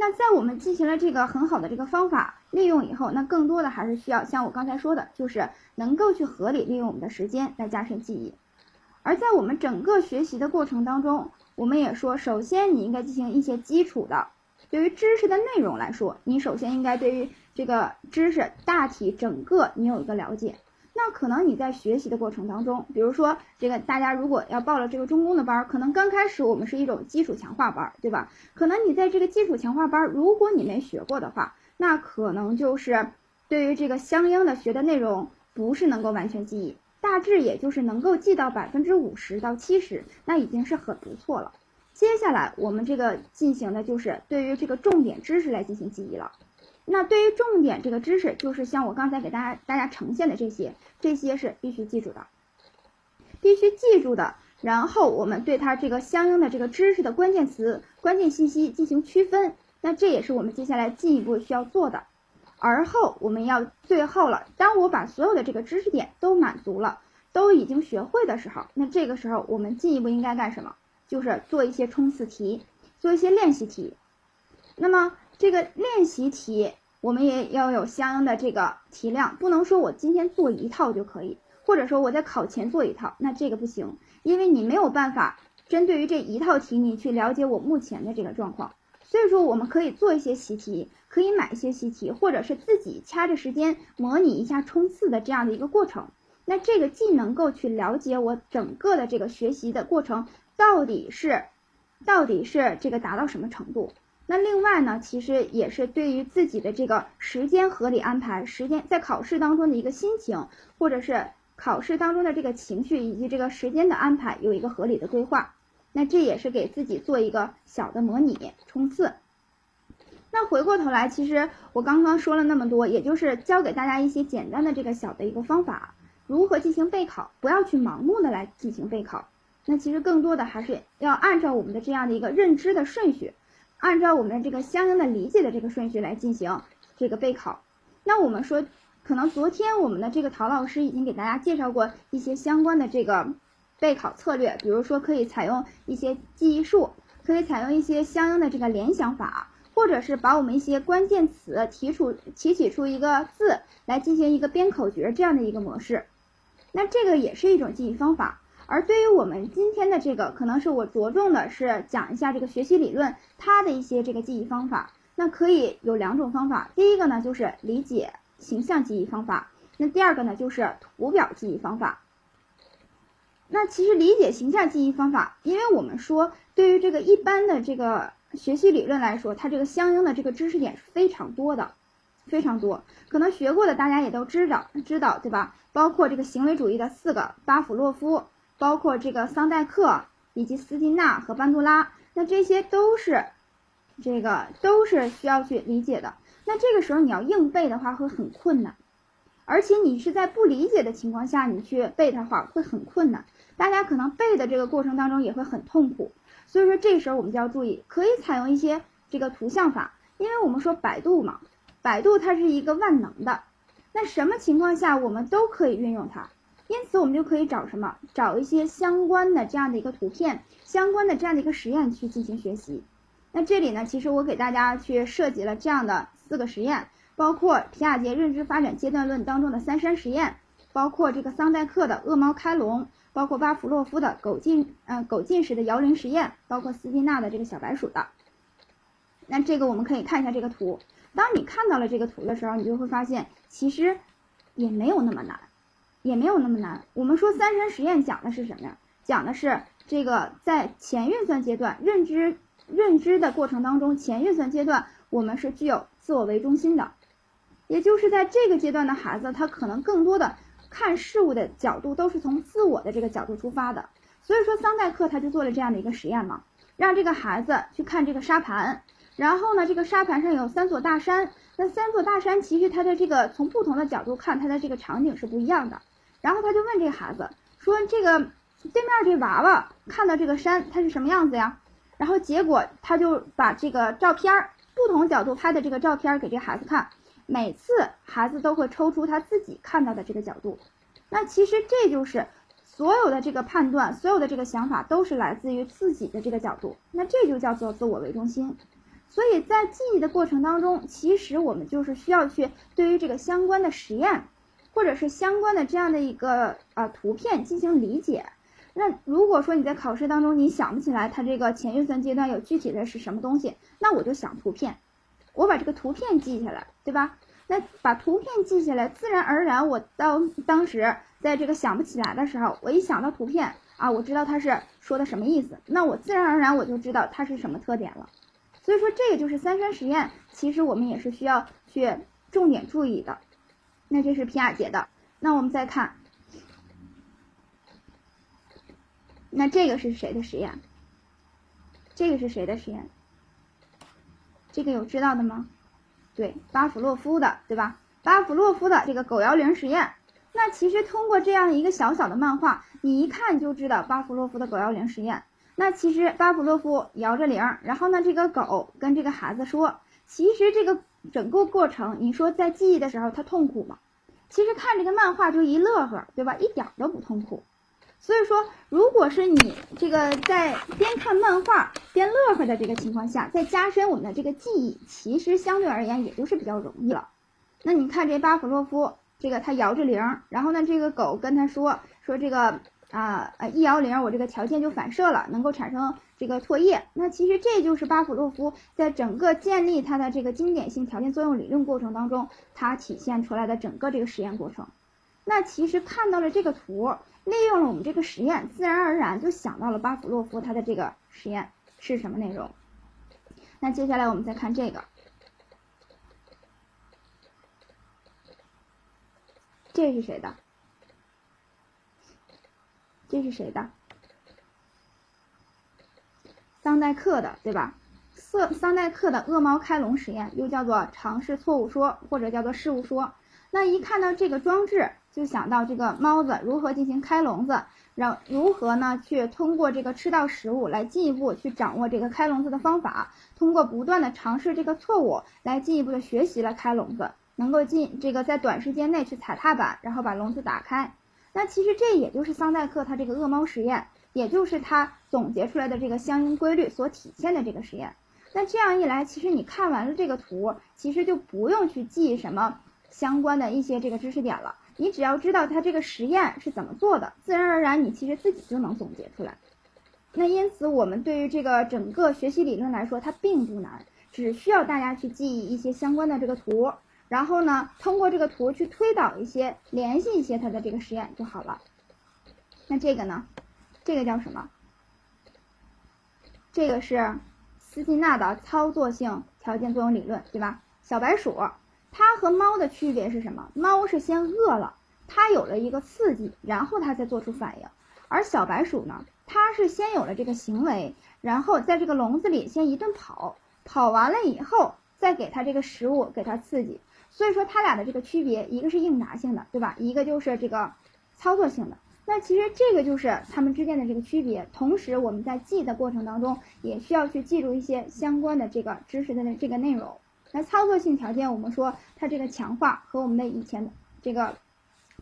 那在我们进行了这个很好的这个方法利用以后，那更多的还是需要像我刚才说的，就是能够去合理利用我们的时间来加深记忆。而在我们整个学习的过程当中，我们也说，首先你应该进行一些基础的，对于知识的内容来说，你首先应该对于这个知识大体整个你有一个了解。那可能你在学习的过程当中，比如说这个大家如果要报了这个中公的班，可能刚开始我们是一种基础强化班，对吧？可能你在这个基础强化班，如果你没学过的话，那可能就是对于这个相应的学的内容不是能够完全记忆，大致也就是能够记到百分之五十到七十，那已经是很不错了。接下来我们这个进行的就是对于这个重点知识来进行记忆了。那对于重点这个知识，就是像我刚才给大家大家呈现的这些，这些是必须记住的，必须记住的。然后我们对它这个相应的这个知识的关键词、关键信息进行区分。那这也是我们接下来进一步需要做的。而后我们要最后了，当我把所有的这个知识点都满足了，都已经学会的时候，那这个时候我们进一步应该干什么？就是做一些冲刺题，做一些练习题。那么。这个练习题我们也要有相应的这个题量，不能说我今天做一套就可以，或者说我在考前做一套，那这个不行，因为你没有办法针对于这一套题你去了解我目前的这个状况。所以说我们可以做一些习题，可以买一些习题，或者是自己掐着时间模拟一下冲刺的这样的一个过程。那这个既能够去了解我整个的这个学习的过程到底是，到底是这个达到什么程度。那另外呢，其实也是对于自己的这个时间合理安排，时间在考试当中的一个心情，或者是考试当中的这个情绪以及这个时间的安排有一个合理的规划。那这也是给自己做一个小的模拟冲刺。那回过头来，其实我刚刚说了那么多，也就是教给大家一些简单的这个小的一个方法，如何进行备考，不要去盲目的来进行备考。那其实更多的还是要按照我们的这样的一个认知的顺序。按照我们这个相应的理解的这个顺序来进行这个备考。那我们说，可能昨天我们的这个陶老师已经给大家介绍过一些相关的这个备考策略，比如说可以采用一些记忆术，可以采用一些相应的这个联想法，或者是把我们一些关键词提出提取出一个字来进行一个编口诀这样的一个模式。那这个也是一种记忆方法。而对于我们今天的这个，可能是我着重的是讲一下这个学习理论，它的一些这个记忆方法。那可以有两种方法，第一个呢就是理解形象记忆方法，那第二个呢就是图表记忆方法。那其实理解形象记忆方法，因为我们说对于这个一般的这个学习理论来说，它这个相应的这个知识点是非常多的，非常多，可能学过的大家也都知道，知道对吧？包括这个行为主义的四个巴甫洛夫。包括这个桑代克以及斯金纳和班杜拉，那这些都是，这个都是需要去理解的。那这个时候你要硬背的话会很困难，而且你是在不理解的情况下你去背它的话会很困难，大家可能背的这个过程当中也会很痛苦。所以说这时候我们就要注意，可以采用一些这个图像法，因为我们说百度嘛，百度它是一个万能的。那什么情况下我们都可以运用它？因此我们就可以找什么？找一些相关的这样的一个图片，相关的这样的一个实验去进行学习。那这里呢，其实我给大家去设计了这样的四个实验，包括皮亚杰认知发展阶段论当中的三山实验，包括这个桑代克的恶猫开笼，包括巴甫洛夫的狗进嗯狗进食的摇铃实验，包括斯蒂纳的这个小白鼠的。那这个我们可以看一下这个图。当你看到了这个图的时候，你就会发现其实也没有那么难，也没有那么难。我们说三山实验讲的是什么呀？讲的是这个在前运算阶段认知认知的过程当中，前运算阶段我们是具有自我为中心的，也就是在这个阶段的孩子，他可能更多的看事物的角度都是从自我的这个角度出发的。所以说桑代克他就做了这样的一个实验嘛，让这个孩子去看这个沙盘。然后呢，这个沙盘上有三座大山，那三座大山其实它的这个从不同的角度看，它的这个场景是不一样的。然后他就问这个孩子说：“这个对面这娃娃看到这个山，它是什么样子呀？”然后结果他就把这个照片儿不同角度拍的这个照片给这孩子看，每次孩子都会抽出他自己看到的这个角度。那其实这就是所有的这个判断，所有的这个想法都是来自于自己的这个角度。那这就叫做自我为中心。所以在记忆的过程当中，其实我们就是需要去对于这个相关的实验，或者是相关的这样的一个啊图片进行理解。那如果说你在考试当中你想不起来它这个前运算阶段有具体的是什么东西，那我就想图片，我把这个图片记下来，对吧？那把图片记下来，自然而然我到当时在这个想不起来的时候，我一想到图片啊，我知道它是说的什么意思，那我自然而然我就知道它是什么特点了。所以说，这个就是三山实验，其实我们也是需要去重点注意的。那这是皮亚杰的，那我们再看，那这个是谁的实验？这个是谁的实验？这个有知道的吗？对，巴甫洛夫的，对吧？巴甫洛夫的这个狗摇铃实验。那其实通过这样一个小小的漫画，你一看就知道巴甫洛夫的狗摇铃实验。那其实巴甫洛夫摇着铃，然后呢，这个狗跟这个孩子说，其实这个整个过程，你说在记忆的时候他痛苦吗？其实看这个漫画就一乐呵，对吧？一点都不痛苦。所以说，如果是你这个在边看漫画边乐呵的这个情况下，再加深我们的这个记忆，其实相对而言也就是比较容易了。那你看这巴甫洛夫，这个他摇着铃，然后呢，这个狗跟他说说这个。啊啊！一摇铃，我这个条件就反射了，能够产生这个唾液。那其实这就是巴甫洛夫在整个建立他的这个经典性条件作用理论过程当中，他体现出来的整个这个实验过程。那其实看到了这个图，利用了我们这个实验，自然而然就想到了巴甫洛夫他的这个实验是什么内容。那接下来我们再看这个，这是谁的？这是谁的？桑代克的，对吧？桑桑代克的恶猫开笼实验，又叫做尝试错误说，或者叫做事物说。那一看到这个装置，就想到这个猫子如何进行开笼子，让如何呢？去通过这个吃到食物来进一步去掌握这个开笼子的方法，通过不断的尝试这个错误来进一步的学习了开笼子，能够进这个在短时间内去踩踏板，然后把笼子打开。那其实这也就是桑代克他这个恶猫实验，也就是他总结出来的这个相应规律所体现的这个实验。那这样一来，其实你看完了这个图，其实就不用去记什么相关的一些这个知识点了。你只要知道它这个实验是怎么做的，自然而然你其实自己就能总结出来。那因此，我们对于这个整个学习理论来说，它并不难，只需要大家去记忆一些相关的这个图。然后呢，通过这个图去推导一些、联系一些它的这个实验就好了。那这个呢？这个叫什么？这个是斯金纳的操作性条件作用理论，对吧？小白鼠它和猫的区别是什么？猫是先饿了，它有了一个刺激，然后它再做出反应；而小白鼠呢，它是先有了这个行为，然后在这个笼子里先一顿跑，跑完了以后再给它这个食物，给它刺激。所以说它俩的这个区别，一个是应答性的，对吧？一个就是这个操作性的。那其实这个就是它们之间的这个区别。同时我们在记的过程当中，也需要去记住一些相关的这个知识的这个内容。那操作性条件，我们说它这个强化和我们的以前这个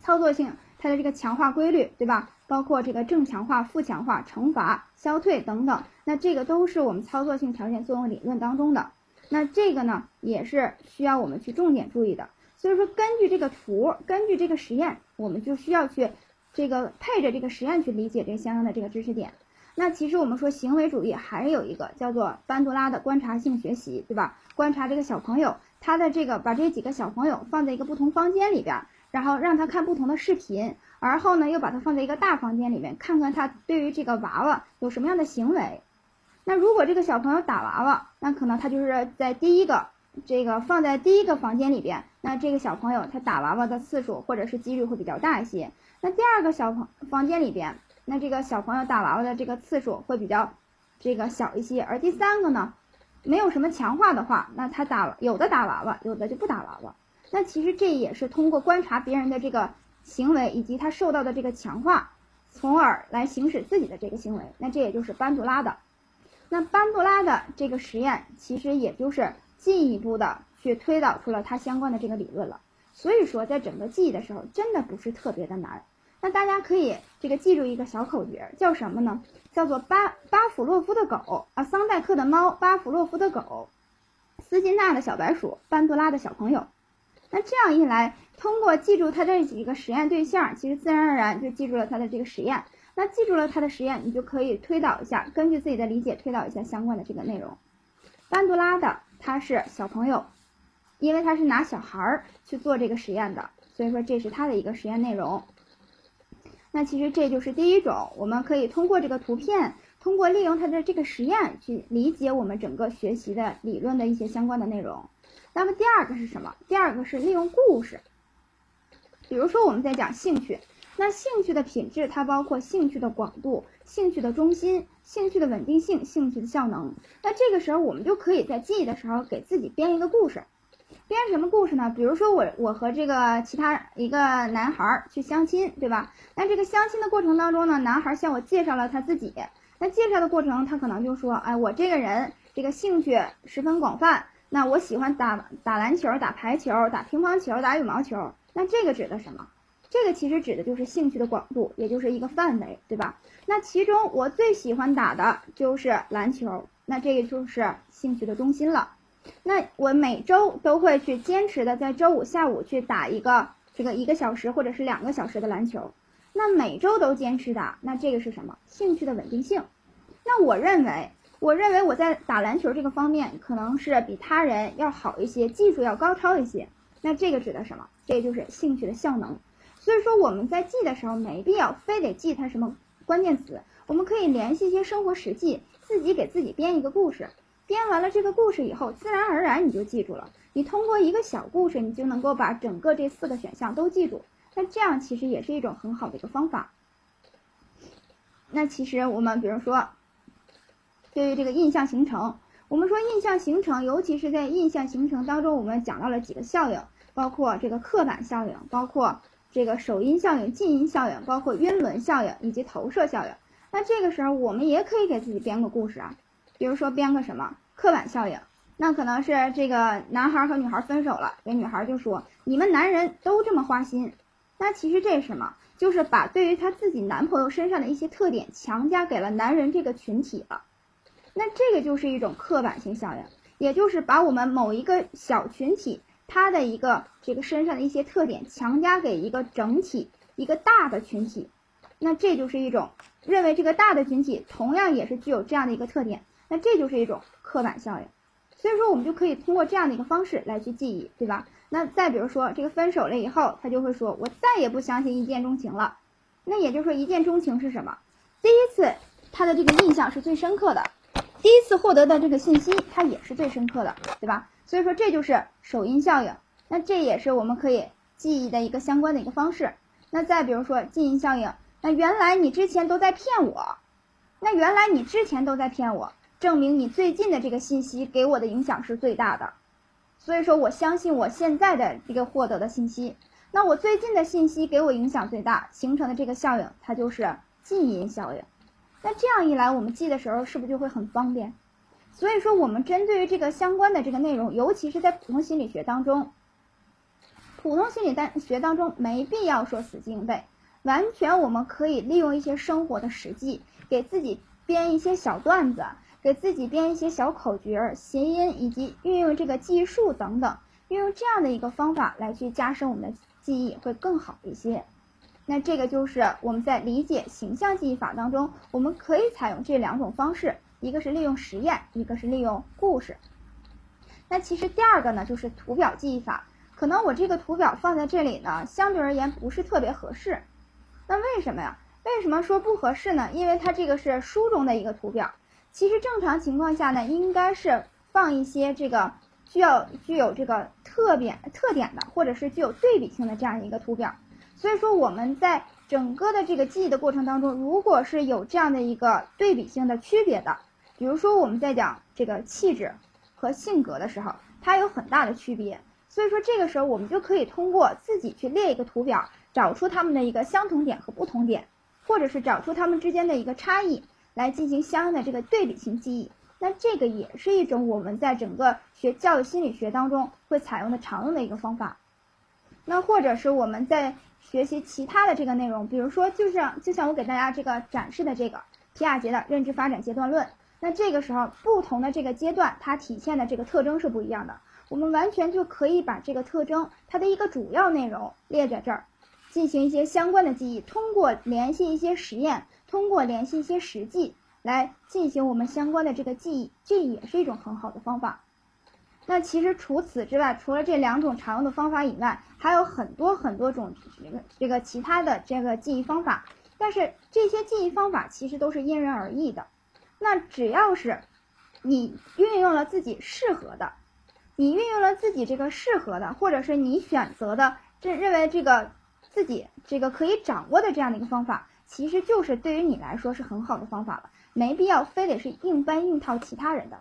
操作性，它的这个强化规律，对吧？包括这个正强化、负强化、惩罚、消退等等，那这个都是我们操作性条件作用理论当中的。那这个呢，也是需要我们去重点注意的。所以说，根据这个图，根据这个实验，我们就需要去这个配着这个实验去理解这相应的这个知识点。那其实我们说行为主义还有一个叫做班杜拉的观察性学习，对吧？观察这个小朋友，他的这个把这几个小朋友放在一个不同房间里边，然后让他看不同的视频，而后呢又把他放在一个大房间里面，看看他对于这个娃娃有什么样的行为。那如果这个小朋友打娃娃，那可能他就是在第一个这个放在第一个房间里边，那这个小朋友他打娃娃的次数或者是几率会比较大一些。那第二个小房房间里边。那这个小朋友打娃娃的这个次数会比较，这个小一些，而第三个呢，没有什么强化的话，那他打有的打娃娃，有的就不打娃娃。那其实这也是通过观察别人的这个行为以及他受到的这个强化，从而来行使自己的这个行为。那这也就是班杜拉的。那班杜拉的这个实验，其实也就是进一步的去推导出了它相关的这个理论了。所以说，在整个记忆的时候，真的不是特别的难。那大家可以这个记住一个小口诀，叫什么呢？叫做巴巴甫洛夫的狗啊，桑代克的猫，巴甫洛夫的狗，斯金纳的小白鼠，班杜拉的小朋友。那这样一来，通过记住它这几个实验对象，其实自然而然就记住了它的这个实验。那记住了它的实验，你就可以推导一下，根据自己的理解推导一下相关的这个内容。班杜拉的他是小朋友，因为他是拿小孩儿去做这个实验的，所以说这是他的一个实验内容。那其实这就是第一种，我们可以通过这个图片，通过利用他的这个实验去理解我们整个学习的理论的一些相关的内容。那么第二个是什么？第二个是利用故事。比如说我们在讲兴趣，那兴趣的品质它包括兴趣的广度、兴趣的中心、兴趣的稳定性、兴趣的效能。那这个时候我们就可以在记忆的时候给自己编一个故事。编什么故事呢？比如说我我和这个其他一个男孩去相亲，对吧？那这个相亲的过程当中呢，男孩向我介绍了他自己。那介绍的过程，他可能就说，哎，我这个人这个兴趣十分广泛。那我喜欢打打篮球、打排球、打乒乓球、打羽毛球。那这个指的什么？这个其实指的就是兴趣的广度，也就是一个范围，对吧？那其中我最喜欢打的就是篮球，那这个就是兴趣的中心了。那我每周都会去坚持的，在周五下午去打一个这个一个小时或者是两个小时的篮球。那每周都坚持打，那这个是什么？兴趣的稳定性。那我认为，我认为我在打篮球这个方面可能是比他人要好一些，技术要高超一些。那这个指的什么？这就是兴趣的效能。所以说我们在记的时候，没必要非得记它什么关键词，我们可以联系一些生活实际，自己给自己编一个故事。编完了这个故事以后，自然而然你就记住了。你通过一个小故事，你就能够把整个这四个选项都记住。那这样其实也是一种很好的一个方法。那其实我们比如说，对于这个印象形成，我们说印象形成，尤其是在印象形成当中，我们讲到了几个效应，包括这个刻板效应，包括这个首因效应、近因效应，包括晕轮效应以及投射效应。那这个时候我们也可以给自己编个故事啊。比如说编个什么刻板效应，那可能是这个男孩和女孩分手了，这女孩就说你们男人都这么花心，那其实这是什么？就是把对于她自己男朋友身上的一些特点强加给了男人这个群体了，那这个就是一种刻板性效应，也就是把我们某一个小群体他的一个这个身上的一些特点强加给一个整体一个大的群体，那这就是一种认为这个大的群体同样也是具有这样的一个特点。那这就是一种刻板效应，所以说我们就可以通过这样的一个方式来去记忆，对吧？那再比如说这个分手了以后，他就会说，我再也不相信一见钟情了。那也就是说，一见钟情是什么？第一次他的这个印象是最深刻的，第一次获得的这个信息，他也是最深刻的，对吧？所以说这就是首因效应。那这也是我们可以记忆的一个相关的一个方式。那再比如说近因效应，那原来你之前都在骗我，那原来你之前都在骗我。证明你最近的这个信息给我的影响是最大的，所以说我相信我现在的这个获得的信息，那我最近的信息给我影响最大，形成的这个效应，它就是近因效应。那这样一来，我们记的时候是不是就会很方便？所以说，我们针对于这个相关的这个内容，尤其是在普通心理学当中，普通心理单学当中没必要说死记硬背，完全我们可以利用一些生活的实际，给自己编一些小段子，给自己编一些小口诀、谐音，以及运用这个计数等等，运用这样的一个方法来去加深我们的记忆会更好一些。那这个就是我们在理解形象记忆法当中，我们可以采用这两种方式，一个是利用实验，一个是利用故事。那其实第二个呢，就是图表记忆法。可能我这个图表放在这里呢，相对而言不是特别合适。那为什么呀？为什么说不合适呢？因为它这个是书中的一个图表。其实正常情况下呢，应该是放一些这个需要具有这个特点特点的，或者是具有对比性的这样一个图表。所以说我们在整个的这个记忆的过程当中，如果是有这样的一个对比性的区别的，比如说我们在讲这个气质和性格的时候，它有很大的区别。所以说，这个时候我们就可以通过自己去列一个图表，找出它们的一个相同点和不同点，或者是找出它们之间的一个差异，来进行相应的这个对比性记忆。那这个也是一种我们在整个学教育心理学当中会采用的常用的一个方法。那或者是我们在学习其他的这个内容，比如说，就像就像我给大家这个展示的这个皮亚杰的认知发展阶段论，那这个时候不同的这个阶段，它体现的这个特征是不一样的。我们完全就可以把这个特征，它的一个主要内容列在这儿，进行一些相关的记忆。通过联系一些实验，通过联系一些实际来进行我们相关的这个记忆，这也是一种很好的方法。那其实除此之外，除了这两种常用的方法以外，还有很多很多种这个这个其他的这个记忆方法。但是这些记忆方法其实都是因人而异的。那只要是你运用了自己适合的。你运用了自己这个适合的，或者是你选择的，这认为这个自己这个可以掌握的这样的一个方法，其实就是对于你来说是很好的方法了，没必要非得是硬搬硬套其他人的。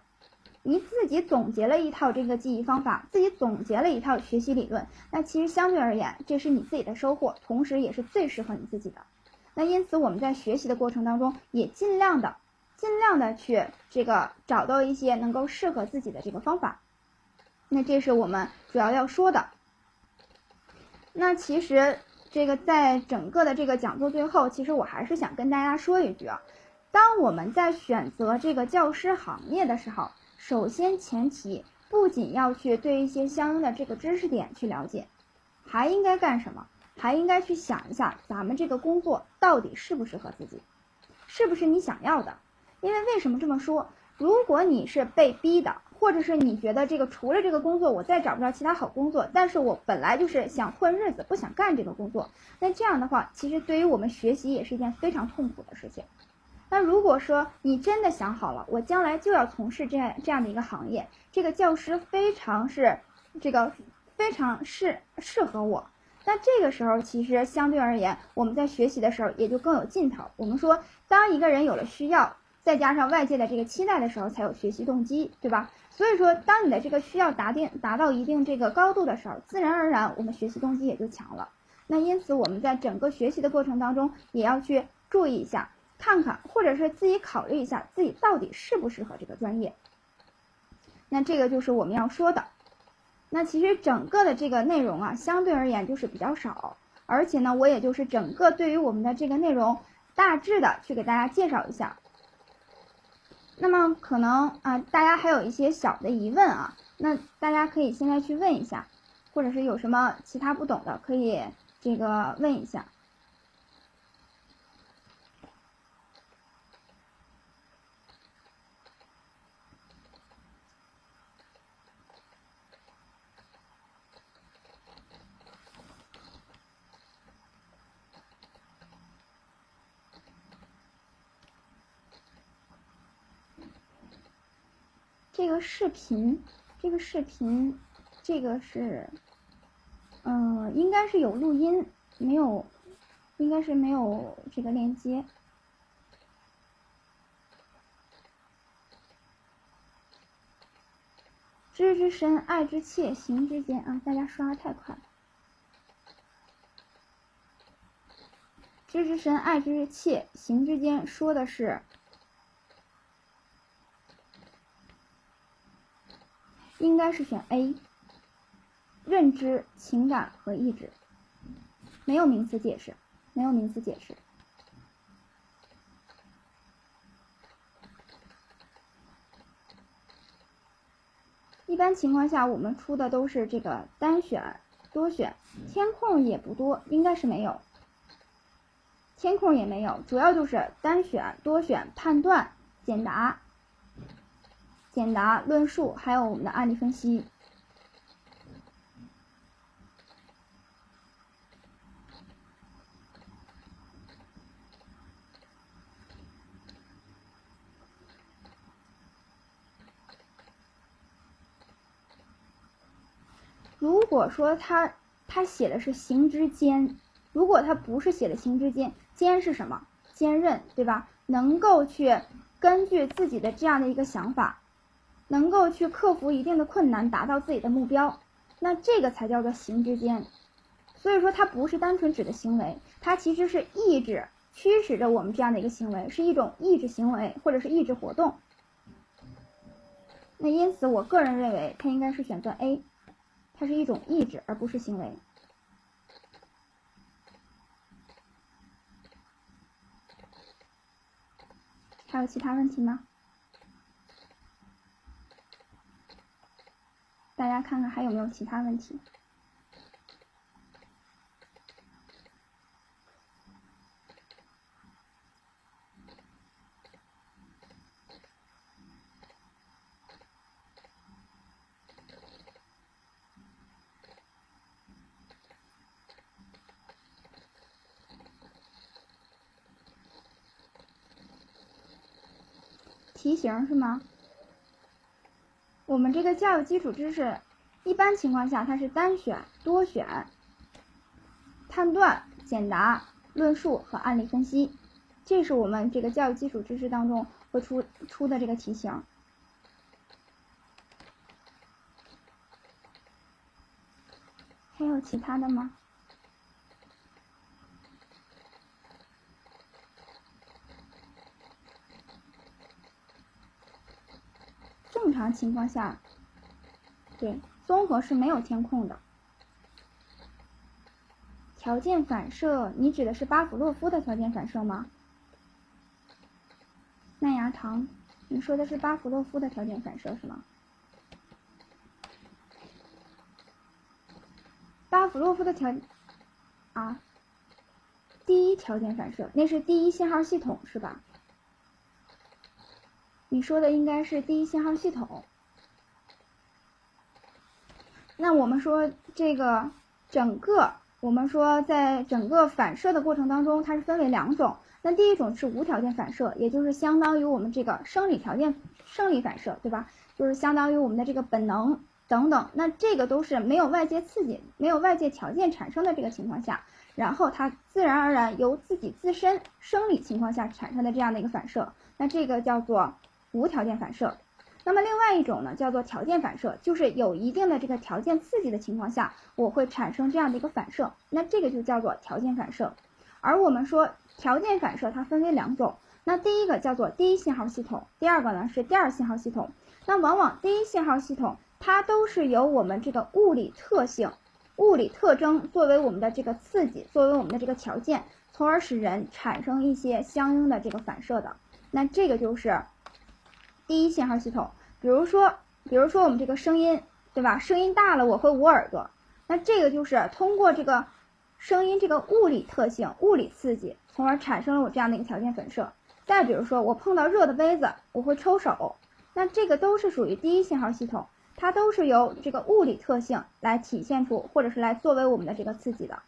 你自己总结了一套这个记忆方法，自己总结了一套学习理论，那其实相对而言，这是你自己的收获，同时也是最适合你自己的。那因此我们在学习的过程当中，也尽量的、尽量的去这个找到一些能够适合自己的这个方法。那这是我们主要要说的。那其实这个在整个的这个讲座最后，其实我还是想跟大家说一句啊，当我们在选择这个教师行业的时候，首先前提不仅要去对一些相应的这个知识点去了解，还应该干什么？还应该去想一下咱们这个工作到底适不适合自己，是不是你想要的？因为为什么这么说？如果你是被逼的。或者是你觉得这个除了这个工作，我再找不着其他好工作，但是我本来就是想混日子，不想干这个工作。那这样的话，其实对于我们学习也是一件非常痛苦的事情。那如果说你真的想好了，我将来就要从事这样这样的一个行业，这个教师非常是这个非常适适合我。那这个时候，其实相对而言，我们在学习的时候也就更有劲头。我们说，当一个人有了需要。再加上外界的这个期待的时候，才有学习动机，对吧？所以说，当你的这个需要达定达到一定这个高度的时候，自然而然我们学习动机也就强了。那因此，我们在整个学习的过程当中，也要去注意一下，看看或者是自己考虑一下自己到底适不适合这个专业。那这个就是我们要说的。那其实整个的这个内容啊，相对而言就是比较少，而且呢，我也就是整个对于我们的这个内容大致的去给大家介绍一下。那么可能啊，大家还有一些小的疑问啊，那大家可以现在去问一下，或者是有什么其他不懂的，可以这个问一下。这个视频，这个视频，这个是，嗯，应该是有录音，没有，应该是没有这个链接。知之深，爱之切，行之间啊！大家刷的太快了。知之深，爱之切，行之间，说的是。应该是选 A，认知、情感和意志，没有名词解释，没有名词解释。一般情况下，我们出的都是这个单选、多选，填空也不多，应该是没有。填空也没有，主要就是单选、多选、判断、简答、简答、论述，还有我们的案例分析。如果说他他写的是行之坚，如果他不是写的行之坚，坚是什么？坚韧，对吧？能够去根据自己的这样的一个想法，能够去克服一定的困难，达到自己的目标，那这个才叫做行之间。所以说，它不是单纯指的行为，它其实是意志驱使着我们这样的一个行为，是一种意志行为或者是意志活动。那因此，我个人认为它应该是选择 A。它是一种意志，而不是行为。还有其他问题吗？大家看看还有没有其他问题？题型是吗？我们这个教育基础知识，一般情况下它是单选、多选、判断、简答、论述和案例分析，这是我们这个教育基础知识当中会出出的这个题型。还有其他的吗？正常情况下，对综合是没有填空的。条件反射，你指的是巴甫洛夫的条件反射吗？麦芽糖，你说的是巴甫洛夫的条件反射是吗？巴甫洛夫的条啊，第一条件反射，那是第一信号系统是吧？你说的应该是第一信号系统。那我们说这个整个，我们说在整个反射的过程当中，它是分为两种。那第一种是无条件反射，也就是相当于我们这个生理条件生理反射，对吧？就是相当于我们的这个本能等等。那这个都是没有外界刺激、没有外界条件产生的这个情况下，然后它自然而然由自己自身生理情况下产生的这样的一个反射。那这个叫做。无条件反射，那么另外一种呢，叫做条件反射，就是有一定的这个条件刺激的情况下，我会产生这样的一个反射，那这个就叫做条件反射。而我们说条件反射它分为两种，那第一个叫做第一信号系统，第二个呢是第二信号系统。那往往第一信号系统它都是由我们这个物理特性、物理特征作为我们的这个刺激，作为我们的这个条件，从而使人产生一些相应的这个反射的。那这个就是。第一信号系统，比如说，比如说我们这个声音，对吧？声音大了，我会捂耳朵，那这个就是通过这个声音这个物理特性、物理刺激，从而产生了我这样的一个条件反射。再比如说，我碰到热的杯子，我会抽手，那这个都是属于第一信号系统，它都是由这个物理特性来体现出，或者是来作为我们的这个刺激的。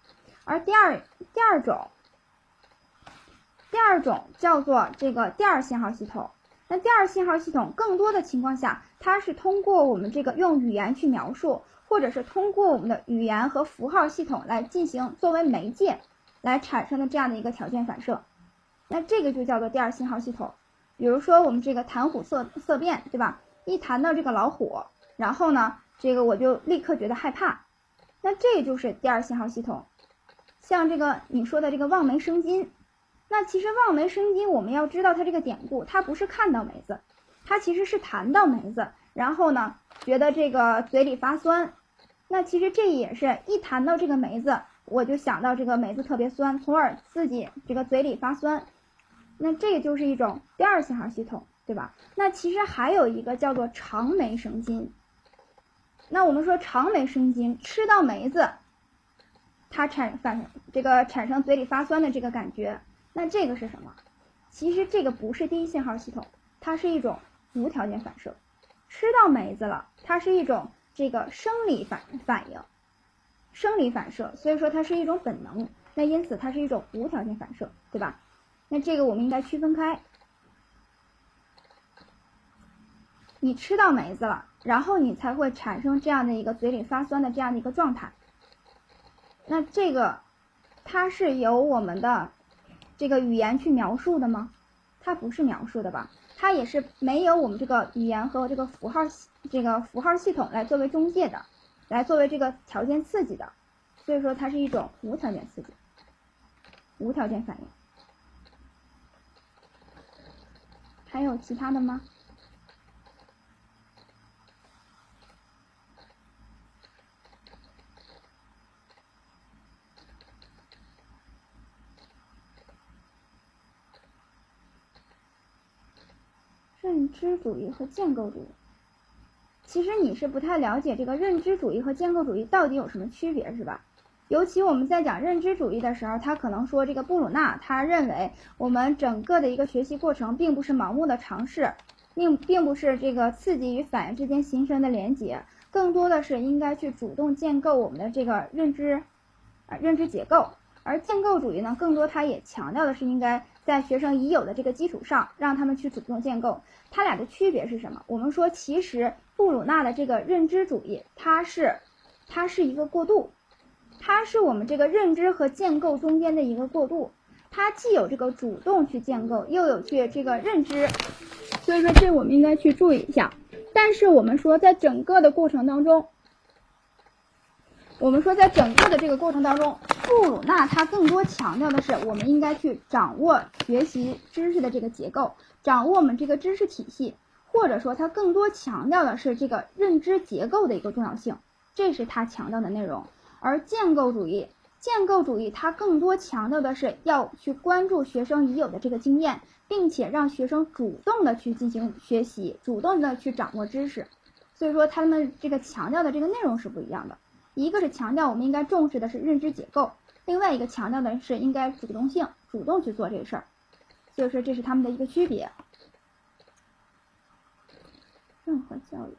而第二第二种，第二种叫做这个第二信号系统。那第二信号系统更多的情况下，它是通过我们这个用语言去描述，或者是通过我们的语言和符号系统来进行作为媒介来产生的这样的一个条件反射。那这个就叫做第二信号系统。比如说我们这个谈虎色色变，对吧？一谈到这个老虎，然后呢，这个我就立刻觉得害怕。那这就是第二信号系统。像这个你说的这个望梅生津。那其实望梅生津，我们要知道它这个典故，它不是看到梅子，它其实是谈到梅子，然后呢，觉得这个嘴里发酸，那其实这也是一谈到这个梅子，我就想到这个梅子特别酸，从而自己这个嘴里发酸。那这个就是一种第二信号系统，对吧？那其实还有一个叫做长梅生津。那我们说长梅生津，吃到梅子，它产反这个产生嘴里发酸的这个感觉。那这个是什么？其实这个不是第一信号系统，它是一种无条件反射。吃到梅子了，它是一种这个生理反反应，生理反射，所以说它是一种本能。那因此它是一种无条件反射，对吧？那这个我们应该区分开，你吃到梅子了，然后你才会产生这样的一个嘴里发酸的这样的一个状态。那这个它是由我们的这个语言去描述的吗？它不是描述的吧？它也是没有我们这个语言和这个符号这个符号系统来作为中介的，来作为这个条件刺激的，所以说它是一种无条件刺激，无条件反应。还有其他的吗？认知主义和建构主义，其实你是不太了解这个认知主义和建构主义到底有什么区别，是吧？尤其我们在讲认知主义的时候，他可能说这个布鲁纳他认为我们整个的一个学习过程并不是盲目的尝试，并并不是这个刺激与反应之间形成的连接，更多的是应该去主动建构我们的这个认知，啊认知结构。而建构主义呢，更多它也强调的是应该在学生已有的这个基础上，让他们去主动建构。它俩的区别是什么？我们说其实布鲁纳的这个认知主义，它是它是一个过渡。它是我们这个认知和建构中间的一个过渡，它既有这个主动去建构，又有去这个认知，所以说这我们应该去注意一下。但是我们说，在整个的过程当中，我们说在整个的这个过程当中，布鲁纳他更多强调的是，我们应该去掌握学习知识的这个结构，掌握我们这个知识体系，或者说他更多强调的是这个认知结构的一个重要性，这是他强调的内容。而建构主义，建构主义它更多强调的是要去关注学生已有的这个经验，并且让学生主动的去进行学习，主动的去掌握知识。所以说他们这个强调的这个内容是不一样的，一个是强调我们应该重视的是认知结构，另外一个强调的是应该主动性，主动去做这个事儿。所以说这是他们的一个区别。任何教育。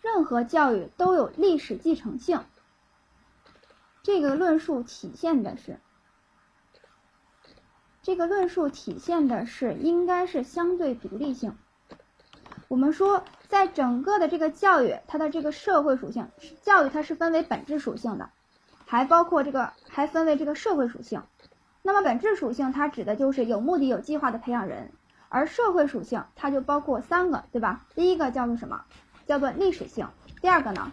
任何教育都有历史继承性，这个论述体现的是，这个论述体现的是应该是相对独立性。我们说，在整个的这个教育，它的这个社会属性，教育它是分为本质属性的，还包括这个还分为这个社会属性。那么本质属性它指的就是有目的、有计划的培养人，而社会属性它就包括三个，对吧？第一个叫做什么？叫做历史性，第二个呢，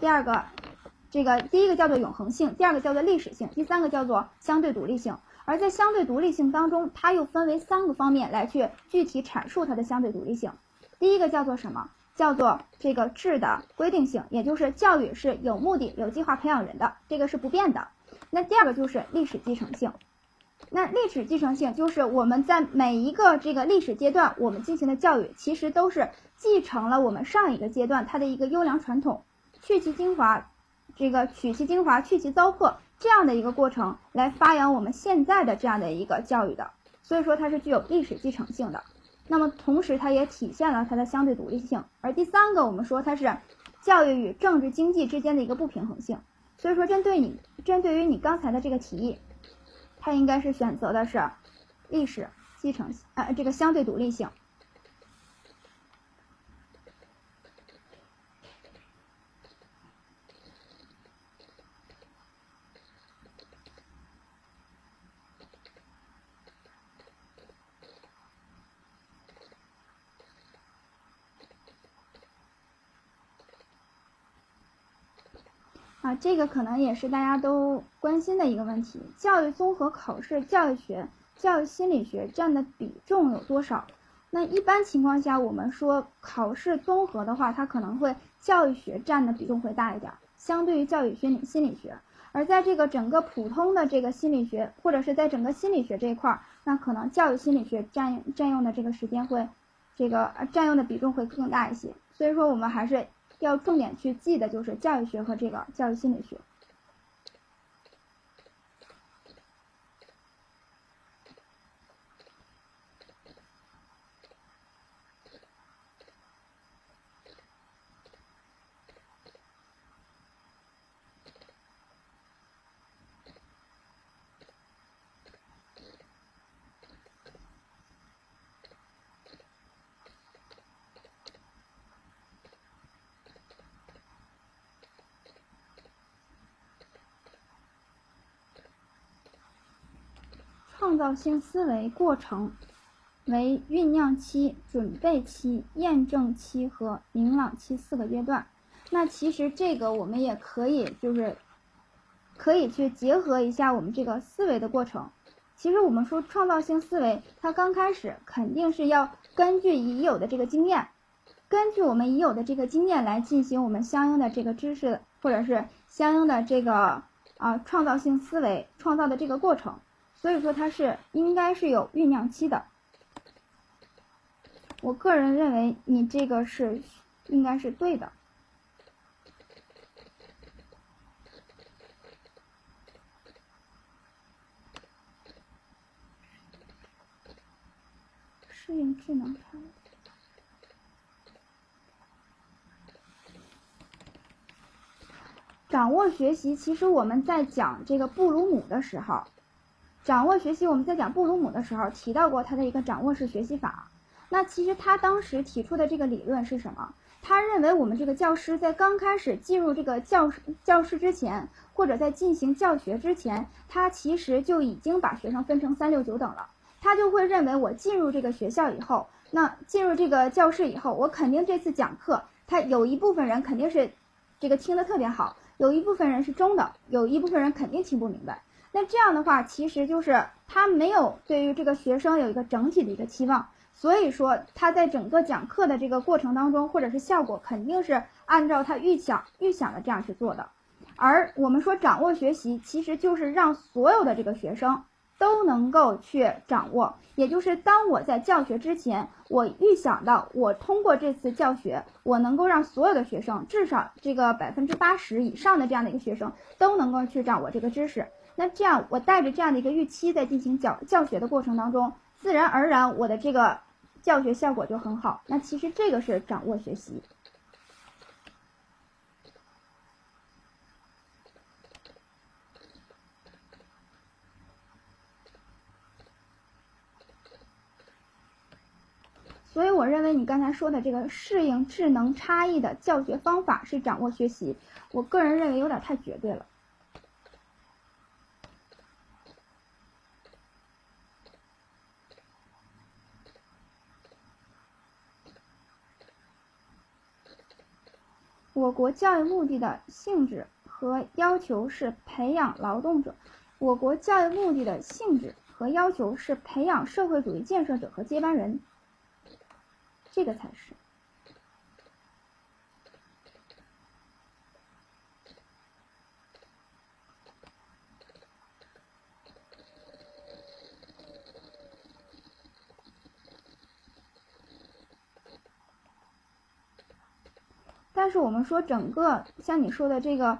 第二个，这个第一个叫做永恒性，第二个叫做历史性，第三个叫做相对独立性。而在相对独立性当中，它又分为三个方面来去具体阐述它的相对独立性。第一个叫做什么？叫做这个质的规定性，也就是教育是有目的、有计划培养人的，这个是不变的。那第二个就是历史继承性。那历史继承性就是我们在每一个这个历史阶段，我们进行的教育其实都是继承了我们上一个阶段它的一个优良传统，去其精华，这个取其精华，去其糟粕这样的一个过程来发扬我们现在的这样的一个教育的，所以说它是具有历史继承性的。那么同时它也体现了它的相对独立性。而第三个我们说它是教育与政治经济之间的一个不平衡性。所以说针对你针对于你刚才的这个提议。它应该是选择的是历史继承性呃这个相对独立性。啊，这个可能也是大家都关心的一个问题。教育综合考试教育学教育心理学占的比重有多少？那一般情况下，我们说考试综合的话，它可能会教育学占的比重会大一点，相对于教育心理心理学。而在这个整个普通的这个心理学，或者是在整个心理学这一块儿，那可能教育心理学占占用的这个时间会，这个占用的比重会更大一些。所以说，我们还是要重点去记的就是教育学和这个教育心理学。创创造性思维过程为酝酿期、准备期、验证期和明朗期四个阶段。那其实这个我们也可以就是可以去结合一下我们这个思维的过程。其实我们说创造性思维，它刚开始肯定是要根据已有的这个经验，根据我们已有的这个经验来进行我们相应的这个知识或者是相应的这个啊创造性思维创造的这个过程。所以说它是应该是有酝酿期的，我个人认为你这个是应该是对的。适应智能差，掌握学习。其实我们在讲这个布鲁姆的时候。掌握学习，我们在讲布鲁姆的时候提到过他的一个掌握式学习法。那其实他当时提出的这个理论是什么？他认为我们这个教师在刚开始进入这个教室教室之前，或者在进行教学之前，他其实就已经把学生分成三六九等了。他就会认为我进入这个学校以后，那进入这个教室以后，我肯定这次讲课，他有一部分人肯定是这个听得特别好，有一部分人是中等，有一部分人肯定听不明白。那这样的话，其实就是他没有对于这个学生有一个整体的一个期望，所以说他在整个讲课的这个过程当中，或者是效果肯定是按照他预想预想的这样去做的。而我们说掌握学习，其实就是让所有的这个学生都能够去掌握，也就是当我在教学之前，我预想到我通过这次教学，我能够让所有的学生至少这个百分之八十以上的这样的一个学生都能够去掌握这个知识。那这样，我带着这样的一个预期，在进行教教学的过程当中，自然而然，我的这个教学效果就很好。那其实这个是掌握学习。所以，我认为你刚才说的这个适应智能差异的教学方法是掌握学习，我个人认为有点太绝对了。我国教育目的的性质和要求是培养劳动者。我国教育目的的性质和要求是培养社会主义建设者和接班人，这个才是。但是我们说，整个像你说的这个，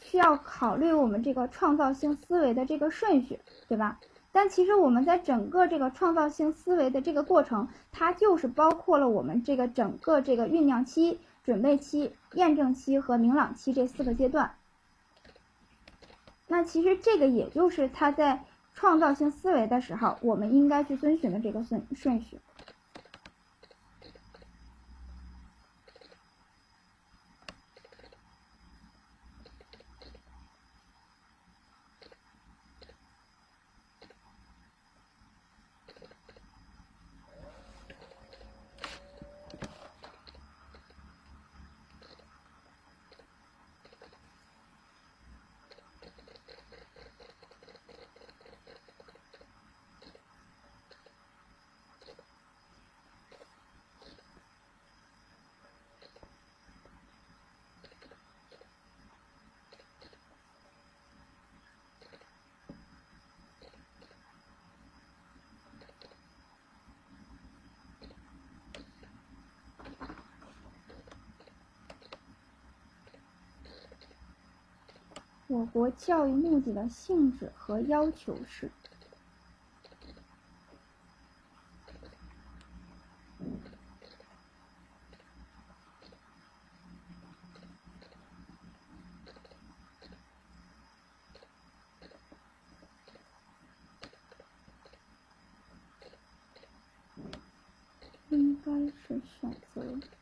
需要考虑我们这个创造性思维的这个顺序，对吧？但其实我们在整个这个创造性思维的这个过程，它就是包括了我们这个整个这个酝酿期、准备期、验证期和明朗期这四个阶段。那其实这个也就是他在创造性思维的时候，我们应该去遵循的这个顺顺序。国教育目的的性质和要求是。应该是选择。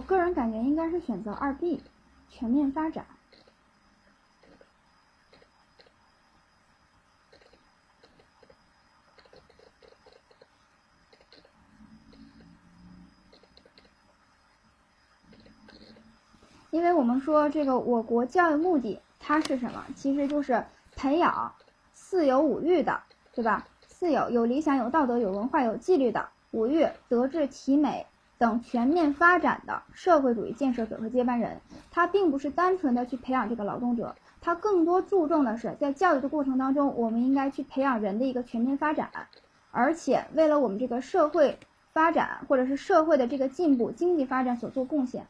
我个人感觉应该是选择二 B，全面发展。因为我们说这个我国教育目的它是什么？其实就是培养四有五育的，对吧？四有有理想、有道德、有文化、有纪律的；五育德智体美等全面发展的社会主义建设者和接班人。他并不是单纯的去培养这个劳动者，他更多注重的是在教育的过程当中，我们应该去培养人的一个全面发展，而且为了我们这个社会发展或者是社会的这个进步、经济发展所做贡献。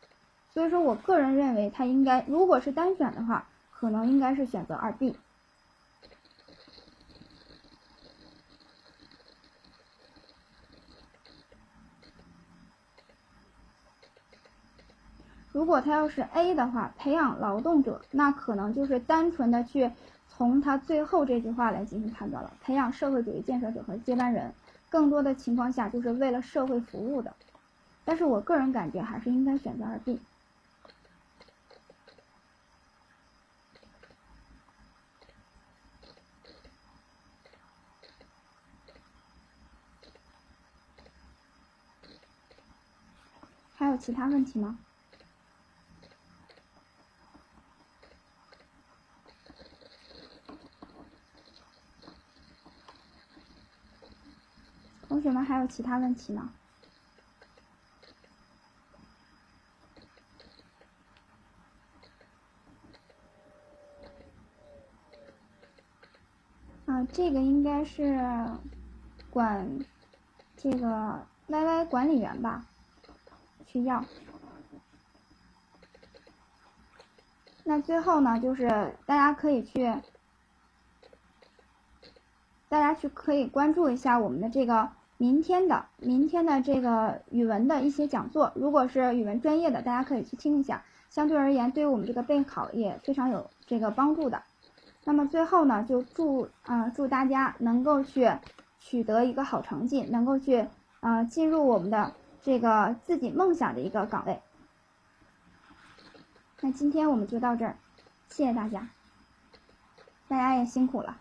所以说我个人认为，他应该如果是单选的话，可能应该是选择二 B。如果他要是 A 的话，培养劳动者，那可能就是单纯的去从他最后这句话来进行判断了，培养社会主义建设者和接班人，更多的情况下就是为了社会服务的。但是我个人感觉还是应该选择二 B。还有其他问题吗？同学们还有其他问题吗？啊，这个应该是管这个 YY 管理员吧。去要。那最后呢，就是大家可以去，大家去可以关注一下我们的这个明天的明天的这个语文的一些讲座。如果是语文专业的，大家可以去听一下，相对而言，对于我们这个备考也非常有这个帮助的。那么最后呢，就祝啊祝大家能够去取得一个好成绩，能够去啊进入我们的。这个自己梦想的一个岗位。那今天我们就到这儿，谢谢大家，大家也辛苦了。